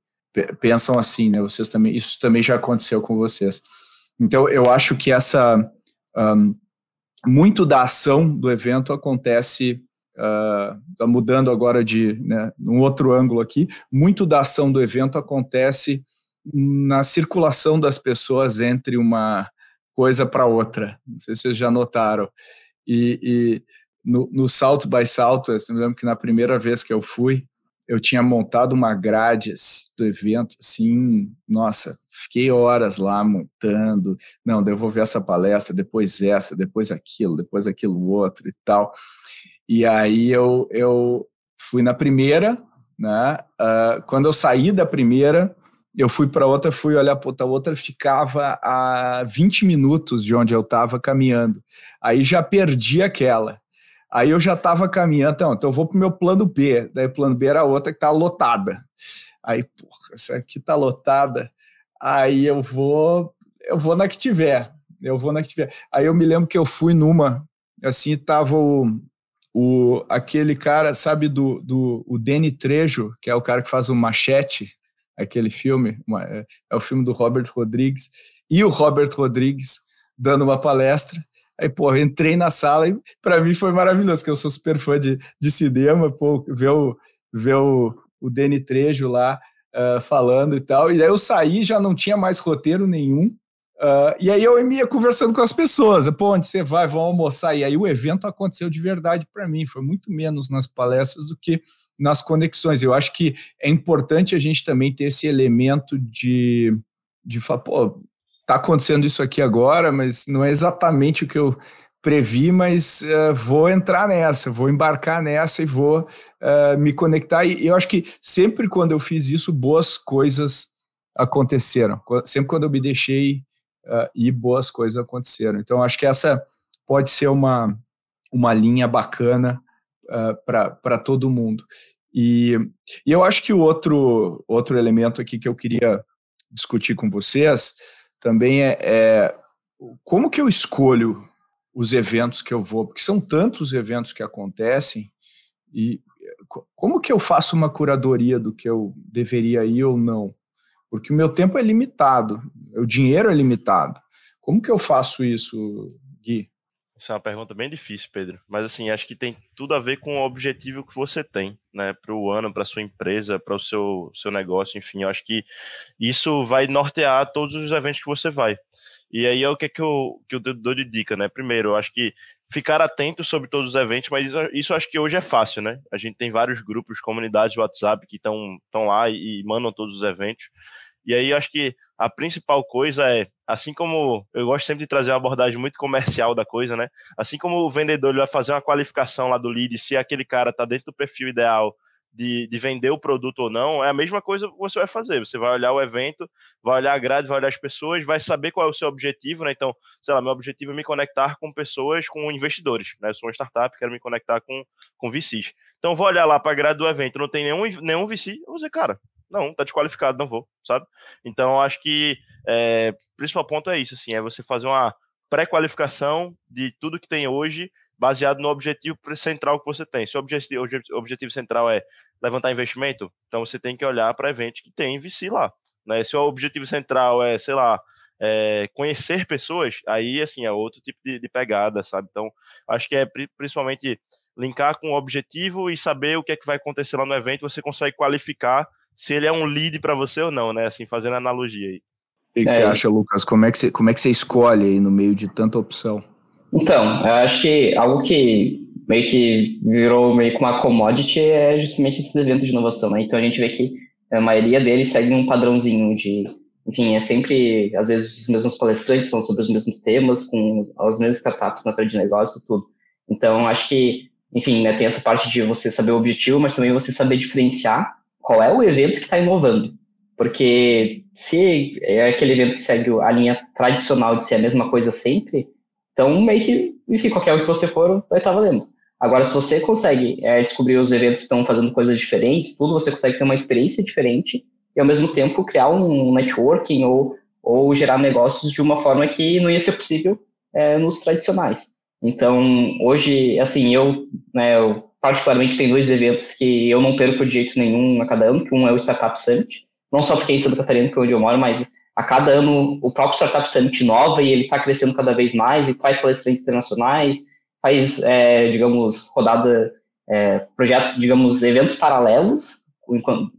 pensam assim, né? Vocês também, isso também já aconteceu com vocês. Então, eu acho que essa um, muito da ação do evento acontece uh, mudando agora de né, um outro ângulo aqui, muito da ação do evento acontece na circulação das pessoas entre uma coisa para outra. Não sei se vocês já notaram. E, e no, no Salto by Salto, eu me lembro que na primeira vez que eu fui, eu tinha montado uma grade do evento, assim, nossa, fiquei horas lá montando, não, devolver essa palestra, depois essa, depois aquilo, depois aquilo outro e tal. E aí eu, eu fui na primeira, né? Uh, quando eu saí da primeira, eu fui para outra, fui olhar para outra, outra ficava a 20 minutos de onde eu estava caminhando. Aí já perdi aquela. Aí eu já estava caminhando, então, então eu vou para o meu plano B. Daí o plano B era outra que está lotada. Aí, porra, essa aqui está lotada. Aí eu vou, eu vou na que tiver. Eu vou na que tiver. Aí eu me lembro que eu fui numa, assim, tava o, o, aquele cara, sabe, do, do o Danny Trejo, que é o cara que faz o Machete, aquele filme, uma, é, é, o filme do Robert Rodrigues, e o Robert Rodrigues dando uma palestra. Aí, pô, entrei na sala e para mim foi maravilhoso, que eu sou super fã de, de cinema, pô, ver o, ver o, o Danny Trejo lá uh, falando e tal. E aí eu saí, já não tinha mais roteiro nenhum, Uh, e aí eu ia conversando com as pessoas, pô, onde você vai, vamos almoçar. E aí o evento aconteceu de verdade para mim, foi muito menos nas palestras do que nas conexões. Eu acho que é importante a gente também ter esse elemento de, de falar, pô, tá acontecendo isso aqui agora, mas não é exatamente o que eu previ, mas uh, vou entrar nessa, vou embarcar nessa e vou uh, me conectar. E eu acho que sempre quando eu fiz isso, boas coisas aconteceram. Sempre quando eu me deixei uh, e boas coisas aconteceram. Então, acho que essa pode ser uma, uma linha bacana uh, para todo mundo. E, e, eu acho que o outro, outro elemento aqui que eu queria discutir com vocês também é, é como que eu escolho os eventos que eu vou, porque são tantos eventos que acontecem, e como que eu faço uma curadoria do que eu deveria ir ou não? Porque o meu tempo é limitado, o dinheiro é limitado. Como que eu faço isso, Gui? Essa é uma pergunta bem difícil, Pedro. Mas assim, acho que tem tudo a ver com o objetivo que você tem, né, para o ano, para sua empresa, para o seu, seu negócio, enfim. Eu acho que isso vai nortear todos os eventos que você vai. E aí é o que, é que, eu, que eu dou de dica, né? Primeiro, eu acho que ficar atento sobre todos os eventos, mas isso, isso acho que hoje é fácil, né? A gente tem vários grupos, comunidades de WhatsApp que estão lá e, e mandam todos os eventos. E aí acho que a principal coisa é, assim como eu gosto sempre de trazer uma abordagem muito comercial da coisa, né? Assim como o vendedor vai fazer uma qualificação lá do lead, se aquele cara está dentro do perfil ideal de, de, vender o produto ou não, é a mesma coisa que você vai fazer. Você vai olhar o evento, vai olhar a grade, vai olhar as pessoas, vai saber qual é o seu objetivo, né? Então, sei lá, meu objetivo é me conectar com pessoas, com investidores, né? Eu sou uma startup, quero me conectar com, com VCs. Então, vou olhar lá para a grade do evento, não tem nenhum, nenhum VC, eu vou dizer, cara, não, tá desqualificado, não vou, sabe? Então, acho que é, o principal ponto é isso, assim, é você fazer uma pré-qualificação de tudo que tem hoje, baseado no objetivo central que você tem. Se o objetivo, objetivo central é levantar investimento, então você tem que olhar para eventos que tem VC lá. Né? Se o objetivo central é, sei lá, é, conhecer pessoas, aí, assim, é outro tipo de, de pegada, sabe? Então, acho que é principalmente linkar com o objetivo e saber o que é que vai acontecer lá no evento, você consegue qualificar se ele é um lead para você ou não, né? Assim, fazendo analogia aí. O que, que é, você acha, Lucas? Como é que você, como é que você escolhe aí no meio de tanta opção? Então, eu acho que algo que meio que virou meio que uma commodity é justamente esses eventos de inovação, né? Então a gente vê que a maioria deles segue um padrãozinho de, enfim, é sempre, às vezes, os mesmos palestrantes falando sobre os mesmos temas, com as mesmas startups na frente de negócio e tudo. Então, acho que, enfim, né, tem essa parte de você saber o objetivo, mas também você saber diferenciar qual é o evento que está inovando. Porque se é aquele evento que segue a linha tradicional de ser a mesma coisa sempre, então meio que, enfim, qualquer um que você for, vai estar tá valendo. Agora, se você consegue é, descobrir os eventos que estão fazendo coisas diferentes, tudo, você consegue ter uma experiência diferente e, ao mesmo tempo, criar um networking ou, ou gerar negócios de uma forma que não ia ser possível é, nos tradicionais. Então, hoje, assim, eu, né, eu particularmente tenho dois eventos que eu não perco de jeito nenhum a cada ano, que um é o Startup Summit, não só porque é em Santa Catarina, que é onde eu moro, mas a cada ano o próprio Startup Summit inova e ele está crescendo cada vez mais e traz palestrantes internacionais, faz, é, digamos, rodada, é, projeto, digamos, eventos paralelos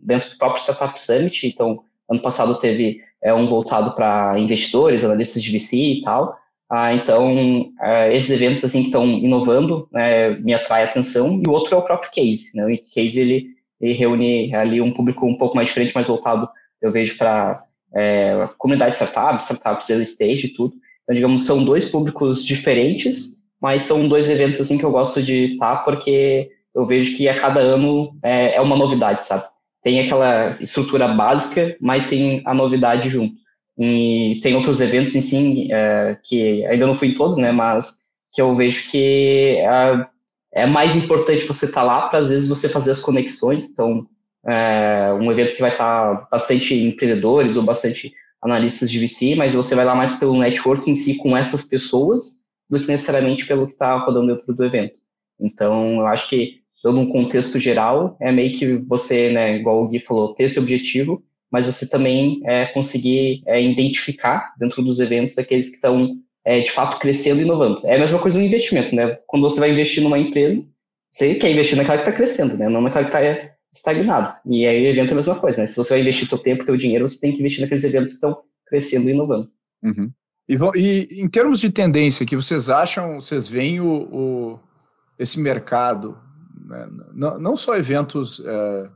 dentro do próprio Startup Summit. Então, ano passado teve é, um voltado para investidores, analistas de VC e tal. Ah, então, é, esses eventos assim que estão inovando né, me atrai atenção. E o outro é o próprio Case. Né? O Case ele, ele reúne ali um público um pouco mais diferente, mais voltado, eu vejo, para é, comunidade de startups, startups early stage e tudo. Então, digamos, são dois públicos diferentes, mas são dois eventos assim que eu gosto de estar, porque eu vejo que a cada ano é, é uma novidade, sabe? Tem aquela estrutura básica, mas tem a novidade junto. E tem outros eventos em si, é, que ainda não fui em todos, né, mas que eu vejo que é, é mais importante você estar tá lá para, às vezes, você fazer as conexões. Então, é um evento que vai estar tá bastante empreendedores ou bastante analistas de VC, mas você vai lá mais pelo network em si com essas pessoas do que necessariamente pelo que está rodando dentro do evento. Então, eu acho que, dando um contexto geral, é meio que você, né, igual o Gui falou, ter esse objetivo mas você também é, conseguir é, identificar dentro dos eventos aqueles que estão é, de fato crescendo e inovando. É a mesma coisa no investimento, né? Quando você vai investir numa empresa, você quer investir naquela que está crescendo, né? Não naquela que está estagnado. E aí o evento é a mesma coisa, né? Se você vai investir seu tempo, seu dinheiro, você tem que investir naqueles eventos que estão crescendo e inovando. Uhum. E, e, em termos de tendência, que vocês acham, vocês veem o, o esse mercado, né? não, não, só eventos é,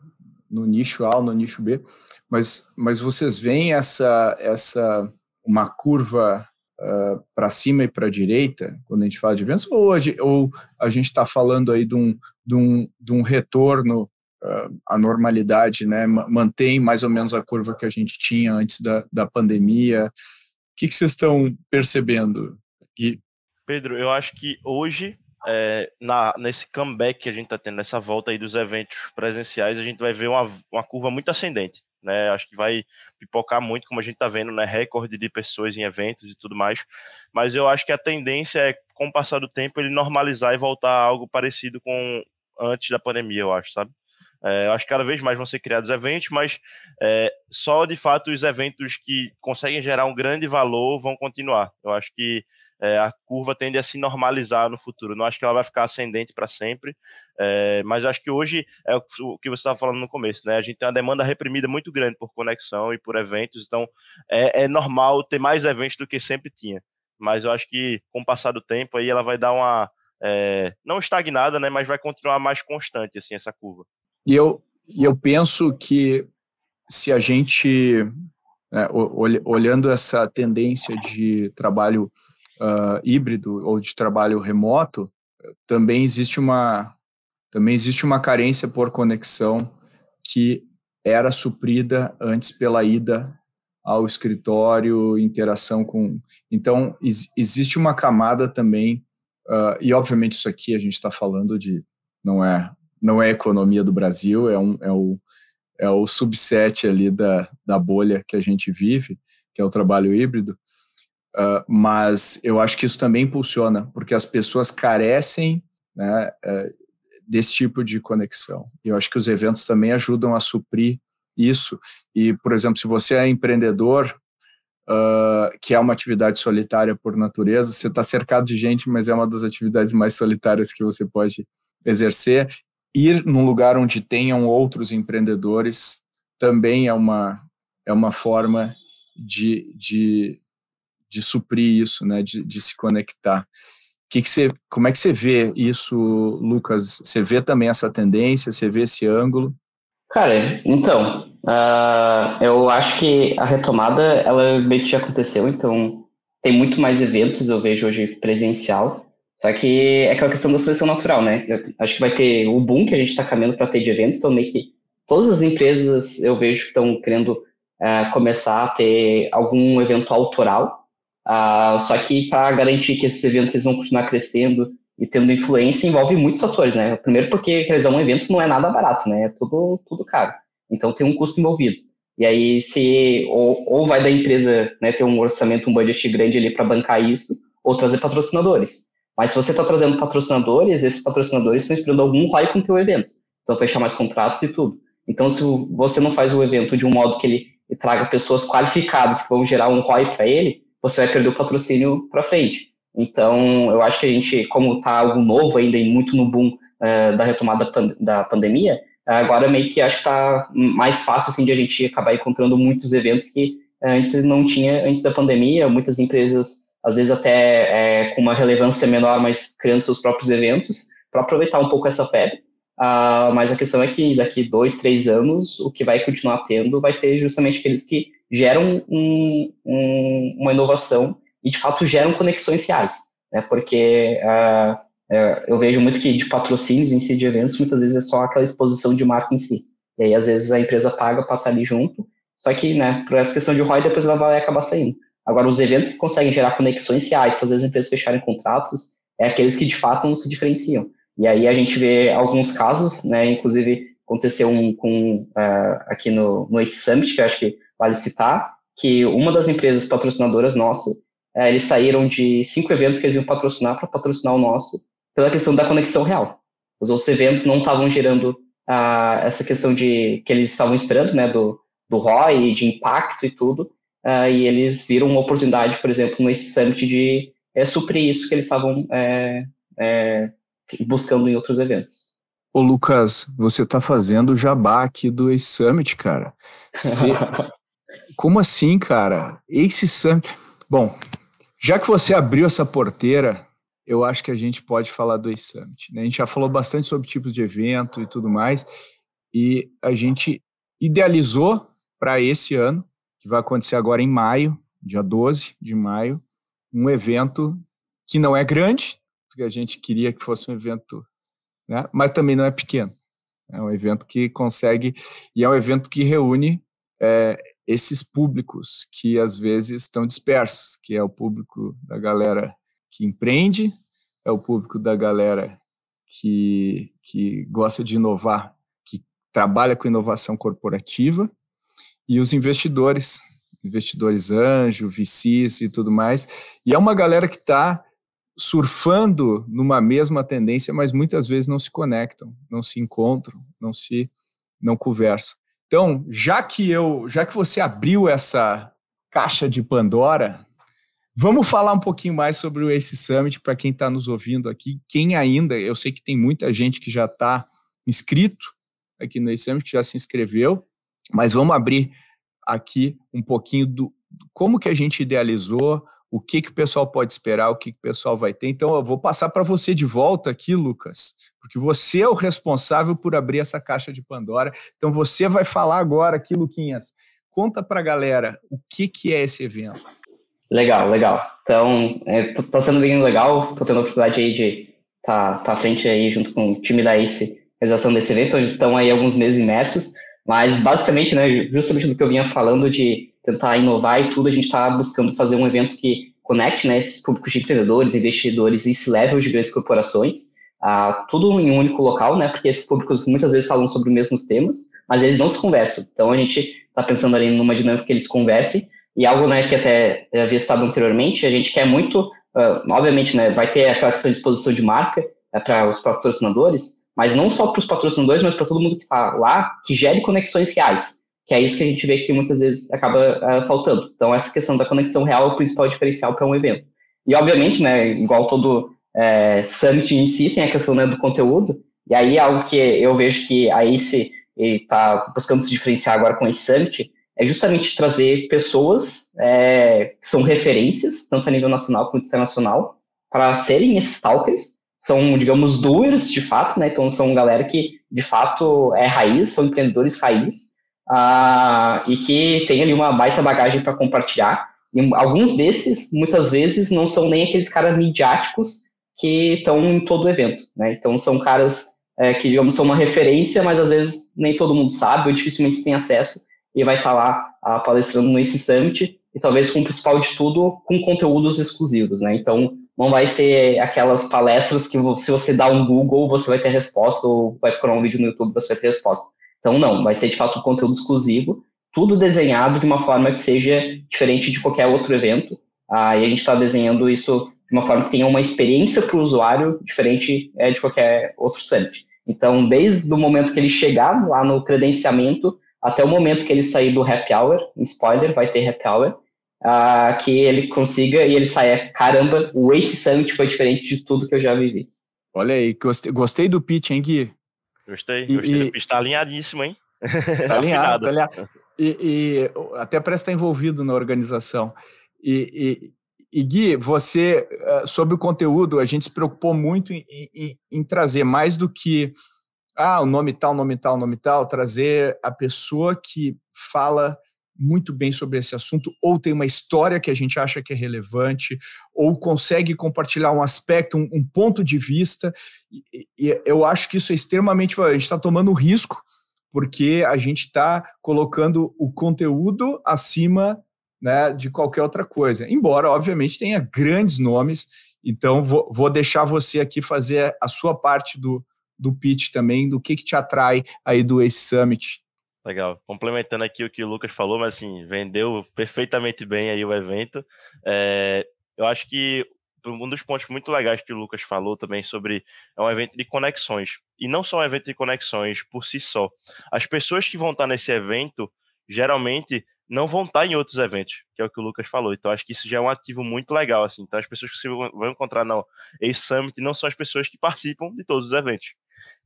no nicho A ou no nicho B, mas, mas vocês veem essa, essa uma curva uh, para cima e para a direita, quando a gente fala de eventos, ou a, ou a gente está falando aí de um, de um, de um retorno uh, à normalidade, né? mantém mais ou menos a curva que a gente tinha antes da, da pandemia. Que, que vocês estão percebendo? E... Pedro, eu acho que hoje é, na, nesse comeback que a gente está tendo, nessa volta aí dos eventos presenciais, a gente vai ver uma, uma curva muito ascendente né? Acho que vai pipocar muito, como a gente está vendo, né? Recorde de pessoas em eventos e tudo mais. Mas eu acho que a tendência é, com o passar do tempo, ele normalizar e voltar a algo parecido com antes da pandemia, eu acho, sabe? É, eu acho que cada vez mais vão ser criados eventos, mas é, só de fato os eventos que conseguem gerar um grande valor vão continuar. Eu acho que é, a curva tende a se normalizar no futuro. Não acho que ela vai ficar ascendente para sempre, é, mas acho que hoje é o que você estava falando no começo, né? A gente tem uma demanda reprimida muito grande por conexão e por eventos, então é, é normal ter mais eventos do que sempre tinha. Mas eu acho que com o passar do tempo aí ela vai dar uma é, não estagnada, né? Mas vai continuar mais constante assim essa curva. E eu, e eu penso que se a gente né, olhando essa tendência de trabalho uh, híbrido ou de trabalho remoto, também existe uma também existe uma carência por conexão que era suprida antes pela ida ao escritório, interação com. Então, existe uma camada também, uh, e obviamente isso aqui a gente está falando de. Não é, não é a economia do Brasil, é, um, é, o, é o subset ali da, da bolha que a gente vive, que é o trabalho híbrido, Uh, mas eu acho que isso também impulsiona, porque as pessoas carecem né, uh, desse tipo de conexão. Eu acho que os eventos também ajudam a suprir isso. E, por exemplo, se você é empreendedor, uh, que é uma atividade solitária por natureza. Você está cercado de gente, mas é uma das atividades mais solitárias que você pode exercer. Ir num lugar onde tenham outros empreendedores também é uma, é uma forma de, de, de suprir isso, né, de, de se conectar. Que que você, como é que você vê isso, Lucas? Você vê também essa tendência? Você vê esse ângulo? Cara, então, uh, eu acho que a retomada, ela meio que já aconteceu, então tem muito mais eventos, eu vejo hoje presencial, só que é aquela questão da seleção natural, né? Eu acho que vai ter o boom que a gente está caminhando para ter de eventos, então meio que todas as empresas eu vejo que estão querendo uh, começar a ter algum evento autoral, uh, só que para garantir que esses eventos eles vão continuar crescendo e tendo influência envolve muitos fatores, né? Primeiro porque realizar um evento não é nada barato, né? É tudo, tudo caro. Então tem um custo envolvido. E aí se ou, ou vai da empresa né, ter um orçamento, um budget grande ali para bancar isso, ou trazer patrocinadores. Mas se você está trazendo patrocinadores, esses patrocinadores estão esperando algum ROI com o teu evento. Então fechar mais contratos e tudo. Então se você não faz o evento de um modo que ele traga pessoas qualificadas que vão gerar um ROI para ele, você vai perder o patrocínio para frente. Então, eu acho que a gente, como está algo novo ainda e muito no boom uh, da retomada pan da pandemia, agora meio que acho que está mais fácil assim, de a gente acabar encontrando muitos eventos que uh, antes não tinha, antes da pandemia, muitas empresas, às vezes até é, com uma relevância menor, mas criando seus próprios eventos, para aproveitar um pouco essa febre. Uh, mas a questão é que daqui dois, três anos, o que vai continuar tendo vai ser justamente aqueles que geram um, um, uma inovação e de fato geram conexões reais, né? Porque uh, eu vejo muito que de patrocínios em si de eventos, muitas vezes é só aquela exposição de marca em si. E aí, às vezes, a empresa paga para estar ali junto, só que, né, por essa questão de ROI, depois ela vai acabar saindo. Agora, os eventos que conseguem gerar conexões reais, fazer as empresas fecharem contratos, é aqueles que de fato se diferenciam. E aí a gente vê alguns casos, né, inclusive aconteceu um com, uh, aqui no, no Ace Summit, que eu acho que vale citar, que uma das empresas patrocinadoras nossa, é, eles saíram de cinco eventos que eles iam patrocinar para patrocinar o nosso, pela questão da conexão real. Os outros eventos não estavam gerando ah, essa questão de que eles estavam esperando, né, do, do ROI, de impacto e tudo, ah, e eles viram uma oportunidade, por exemplo, nesse Summit de é, suprir isso que eles estavam é, é, buscando em outros eventos. Ô Lucas, você está fazendo o jabá aqui do Ace Summit, cara. Cê... Como assim, cara? Ace Summit. Bom, já que você abriu essa porteira, eu acho que a gente pode falar do e-summit. Né? A gente já falou bastante sobre tipos de evento e tudo mais, e a gente idealizou para esse ano, que vai acontecer agora em maio, dia 12 de maio, um evento que não é grande, porque a gente queria que fosse um evento, né? mas também não é pequeno. É um evento que consegue, e é um evento que reúne é, esses públicos que às vezes estão dispersos, que é o público da galera que empreende, é o público da galera que, que gosta de inovar, que trabalha com inovação corporativa, e os investidores, investidores anjo, VCs e tudo mais. E é uma galera que está surfando numa mesma tendência, mas muitas vezes não se conectam, não se encontram, não se não conversam. Então, já que eu, já que você abriu essa caixa de Pandora, vamos falar um pouquinho mais sobre o Ace Summit para quem está nos ouvindo aqui. Quem ainda, eu sei que tem muita gente que já está inscrito aqui no Ace Summit, já se inscreveu, mas vamos abrir aqui um pouquinho do como que a gente idealizou, o que, que o pessoal pode esperar, o que, que o pessoal vai ter. Então, eu vou passar para você de volta aqui, Lucas, porque você é o responsável por abrir essa caixa de Pandora. Então, você vai falar agora aqui, Luquinhas. Conta para a galera o que, que é esse evento. Legal, legal. Então, é, tá sendo bem legal. Estou tendo a oportunidade aí de estar tá, tá à frente aí junto com o time da ICE, realização desse evento. Estão aí alguns meses imersos, mas basicamente, né, justamente do que eu vinha falando de tentar inovar e tudo, a gente está buscando fazer um evento que conecte né, esses públicos de empreendedores, investidores e esse level de grandes corporações, uh, tudo em um único local, né, porque esses públicos muitas vezes falam sobre os mesmos temas, mas eles não se conversam. Então a gente está pensando ali numa dinâmica que eles conversem, e algo né, que até havia estado anteriormente, a gente quer muito, uh, obviamente, né, vai ter aquela questão de exposição de marca uh, para os patrocinadores, mas não só para os patrocinadores, mas para todo mundo que está lá, que gere conexões reais. que é isso que a gente vê que muitas vezes acaba uh, faltando. Então, essa questão da conexão real é o principal diferencial para um evento. E, obviamente, né, igual todo é, Summit em si, tem a questão né, do conteúdo, e aí algo que eu vejo que a ACE está buscando se diferenciar agora com esse Summit, é justamente trazer pessoas é, que são referências, tanto a nível nacional quanto internacional, para serem esses talkers. São, digamos, doers, de fato, né? Então, são galera que, de fato, é raiz, são empreendedores raiz, uh, e que tem ali uma baita bagagem para compartilhar. E alguns desses, muitas vezes, não são nem aqueles caras midiáticos que estão em todo o evento, né? Então, são caras é, que, digamos, são uma referência, mas às vezes nem todo mundo sabe ou dificilmente tem acesso e vai estar tá lá a, palestrando Ace Summit e talvez com o principal de tudo, com conteúdos exclusivos, né? Então, não vai ser aquelas palestras que se você dá um Google, você vai ter resposta, ou vai procurar um vídeo no YouTube, você vai ter resposta. Então, não, vai ser de fato um conteúdo exclusivo, tudo desenhado de uma forma que seja diferente de qualquer outro evento. Ah, a gente está desenhando isso de uma forma que tenha uma experiência para o usuário diferente é, de qualquer outro summit. Então, desde o momento que ele chegar lá no credenciamento, até o momento que ele sair do happy hour, spoiler, vai ter happy hour, uh, que ele consiga e ele saia, caramba, o Ace Summit foi diferente de tudo que eu já vivi. Olha aí, gostei, gostei do pitch, hein, Gui? Gostei, gostei e, do pitch, tá alinhadíssimo, hein? Tá alinhado, tá alinhado. E, e, até parece estar envolvido na organização. E, e, e Gui, você, eh, sobre o conteúdo, a gente se preocupou muito em, em, em trazer mais do que ah, o nome tal, nome tal, nome tal, trazer a pessoa que fala muito bem sobre esse assunto, ou tem uma história que a gente acha que é relevante, ou consegue compartilhar um aspecto, um, um ponto de vista, e, e, eu acho que isso é extremamente. A gente está tomando risco, porque a gente está colocando o conteúdo acima né, de qualquer outra coisa. Embora, obviamente, tenha grandes nomes, então vou, vou deixar você aqui fazer a sua parte do, do pitch também, do que, que te atrai aí do Ace Summit. Legal. Complementando aqui o que o Lucas falou, mas assim, vendeu perfeitamente bem aí o evento. É, eu acho que um dos pontos muito legais que o Lucas falou também sobre é um evento de conexões. E não só um evento de conexões por si só. As pessoas que vão estar nesse evento, geralmente, não vão estar em outros eventos, que é o que o Lucas falou. Então, acho que isso já é um ativo muito legal. Assim. Então, as pessoas que você vai encontrar no Ace Summit não são as pessoas que participam de todos os eventos.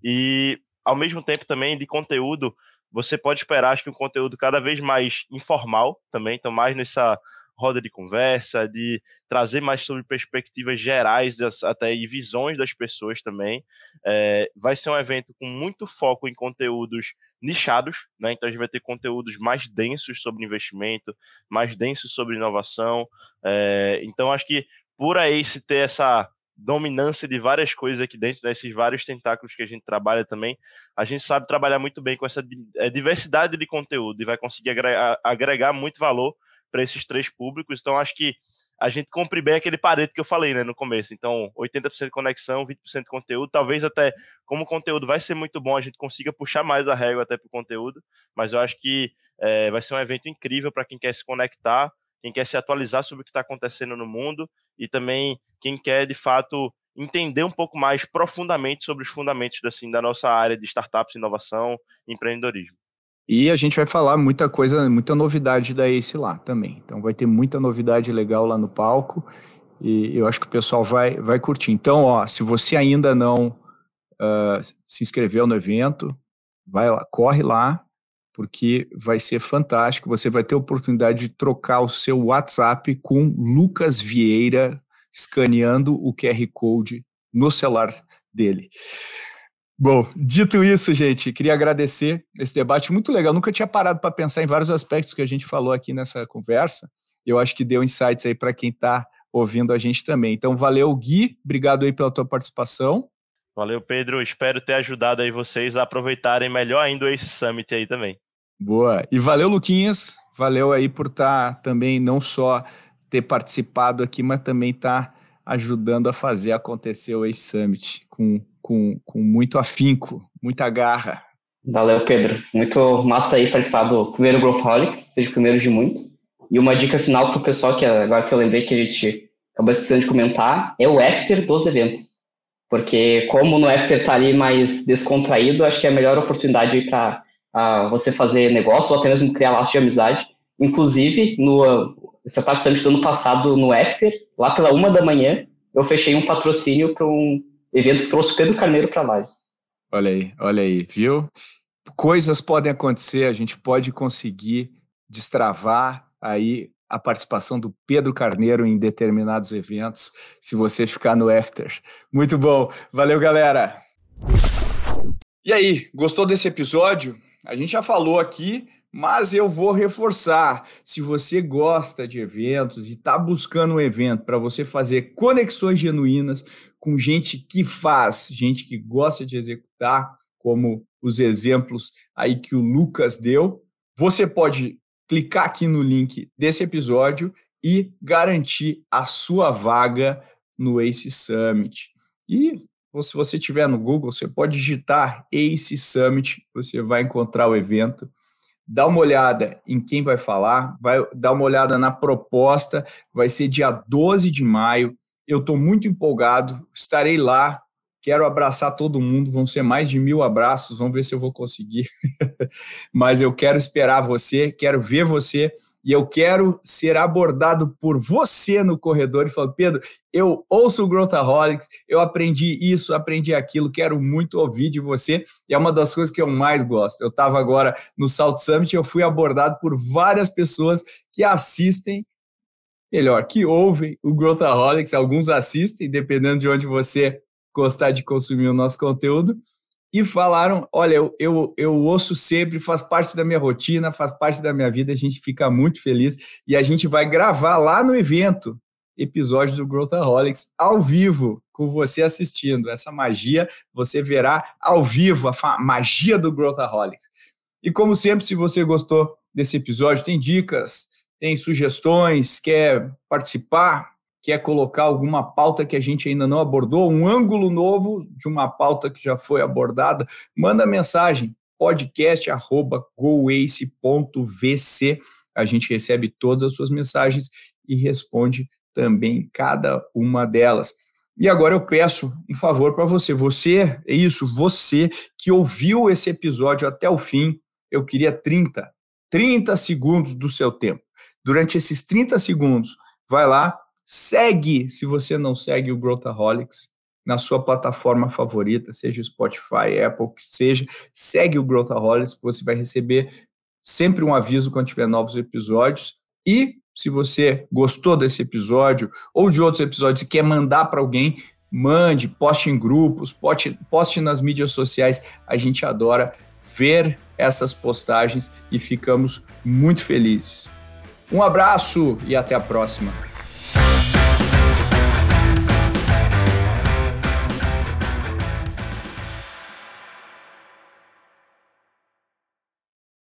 E, ao mesmo tempo, também de conteúdo, você pode esperar, acho que um conteúdo cada vez mais informal também, então mais nessa roda de conversa, de trazer mais sobre perspectivas gerais até e visões das pessoas também. É, vai ser um evento com muito foco em conteúdos nichados, né? Então a gente vai ter conteúdos mais densos sobre investimento, mais densos sobre inovação. É, então acho que por aí se ter essa dominância de várias coisas aqui dentro, desses né, vários tentáculos que a gente trabalha também, a gente sabe trabalhar muito bem com essa eh, diversidade de conteúdo e vai conseguir agregar, agregar muito valor para esses três públicos. Então, acho que a gente cumpre bem aquele pareto que eu falei né, no começo. Então, 80% de conexão, 20% de conteúdo. Talvez até, como o conteúdo vai ser muito bom, a gente consiga puxar mais a régua até para o conteúdo. Mas eu acho que é, vai ser um evento incrível para quem quer se conectar, quem quer se atualizar sobre o que está acontecendo no mundo e também quem quer, de fato, entender um pouco mais profundamente sobre os fundamentos assim, da nossa área de startups, inovação e empreendedorismo. E a gente vai falar muita coisa, muita novidade da Ace lá também. Então vai ter muita novidade legal lá no palco e eu acho que o pessoal vai, vai curtir. Então, ó, se você ainda não uh, se inscreveu no evento, vai lá, corre lá, porque vai ser fantástico. Você vai ter a oportunidade de trocar o seu WhatsApp com Lucas Vieira, escaneando o QR Code no celular dele. Bom, dito isso, gente, queria agradecer esse debate muito legal. Nunca tinha parado para pensar em vários aspectos que a gente falou aqui nessa conversa. Eu acho que deu insights aí para quem está ouvindo a gente também. Então, valeu, Gui. Obrigado aí pela tua participação. Valeu, Pedro. Espero ter ajudado aí vocês a aproveitarem melhor ainda esse Summit aí também. Boa. E valeu, Luquinhas. Valeu aí por estar tá também não só ter participado aqui, mas também estar tá ajudando a fazer acontecer o Ace Summit com, com, com muito afinco, muita garra. Valeu, Pedro. Muito massa aí participar do primeiro Growtholics, seja o primeiro de muito. E uma dica final para o pessoal, que agora que eu lembrei que a gente acabou esquecendo de comentar, é o after dos eventos. Porque como no after tá ali mais descontraído, acho que é a melhor oportunidade para você fazer negócio ou até mesmo criar laços de amizade. Inclusive, no Startup Summit do ano passado, no After, lá pela uma da manhã, eu fechei um patrocínio para um evento que trouxe Pedro Carneiro para Lages. Olha aí, olha aí, viu? Coisas podem acontecer, a gente pode conseguir destravar aí a participação do Pedro Carneiro em determinados eventos, se você ficar no after. Muito bom. Valeu, galera. E aí, gostou desse episódio? A gente já falou aqui, mas eu vou reforçar. Se você gosta de eventos e está buscando um evento para você fazer conexões genuínas com gente que faz, gente que gosta de executar, como os exemplos aí que o Lucas deu, você pode clicar aqui no link desse episódio e garantir a sua vaga no ACE Summit. E se você estiver no Google, você pode digitar ACE Summit, você vai encontrar o evento. Dá uma olhada em quem vai falar, vai dar uma olhada na proposta, vai ser dia 12 de maio. Eu estou muito empolgado, estarei lá Quero abraçar todo mundo, vão ser mais de mil abraços, vamos ver se eu vou conseguir. Mas eu quero esperar você, quero ver você e eu quero ser abordado por você no corredor e falar, Pedro, eu ouço o Growthaholics, eu aprendi isso, aprendi aquilo, quero muito ouvir de você, e é uma das coisas que eu mais gosto. Eu estava agora no South Summit eu fui abordado por várias pessoas que assistem, melhor, que ouvem o Growthaholics, alguns assistem, dependendo de onde você gostar de consumir o nosso conteúdo. E falaram: olha, eu, eu, eu ouço sempre, faz parte da minha rotina, faz parte da minha vida, a gente fica muito feliz. E a gente vai gravar lá no evento episódios do Growthaholics ao vivo, com você assistindo. Essa magia você verá ao vivo, a magia do Growthaholics. E como sempre, se você gostou desse episódio, tem dicas, tem sugestões, quer participar, quer colocar alguma pauta que a gente ainda não abordou, um ângulo novo de uma pauta que já foi abordada, manda mensagem podcast@goace.vc. A gente recebe todas as suas mensagens e responde também cada uma delas. E agora eu peço um favor para você. Você, é isso, você que ouviu esse episódio até o fim, eu queria 30, 30 segundos do seu tempo. Durante esses 30 segundos, vai lá, Segue, se você não segue o Growthaholics, na sua plataforma favorita, seja Spotify, Apple, que seja, segue o Growthaholics, você vai receber sempre um aviso quando tiver novos episódios. E se você gostou desse episódio ou de outros episódios e quer mandar para alguém, mande, poste em grupos, poste, poste nas mídias sociais. A gente adora ver essas postagens e ficamos muito felizes. Um abraço e até a próxima.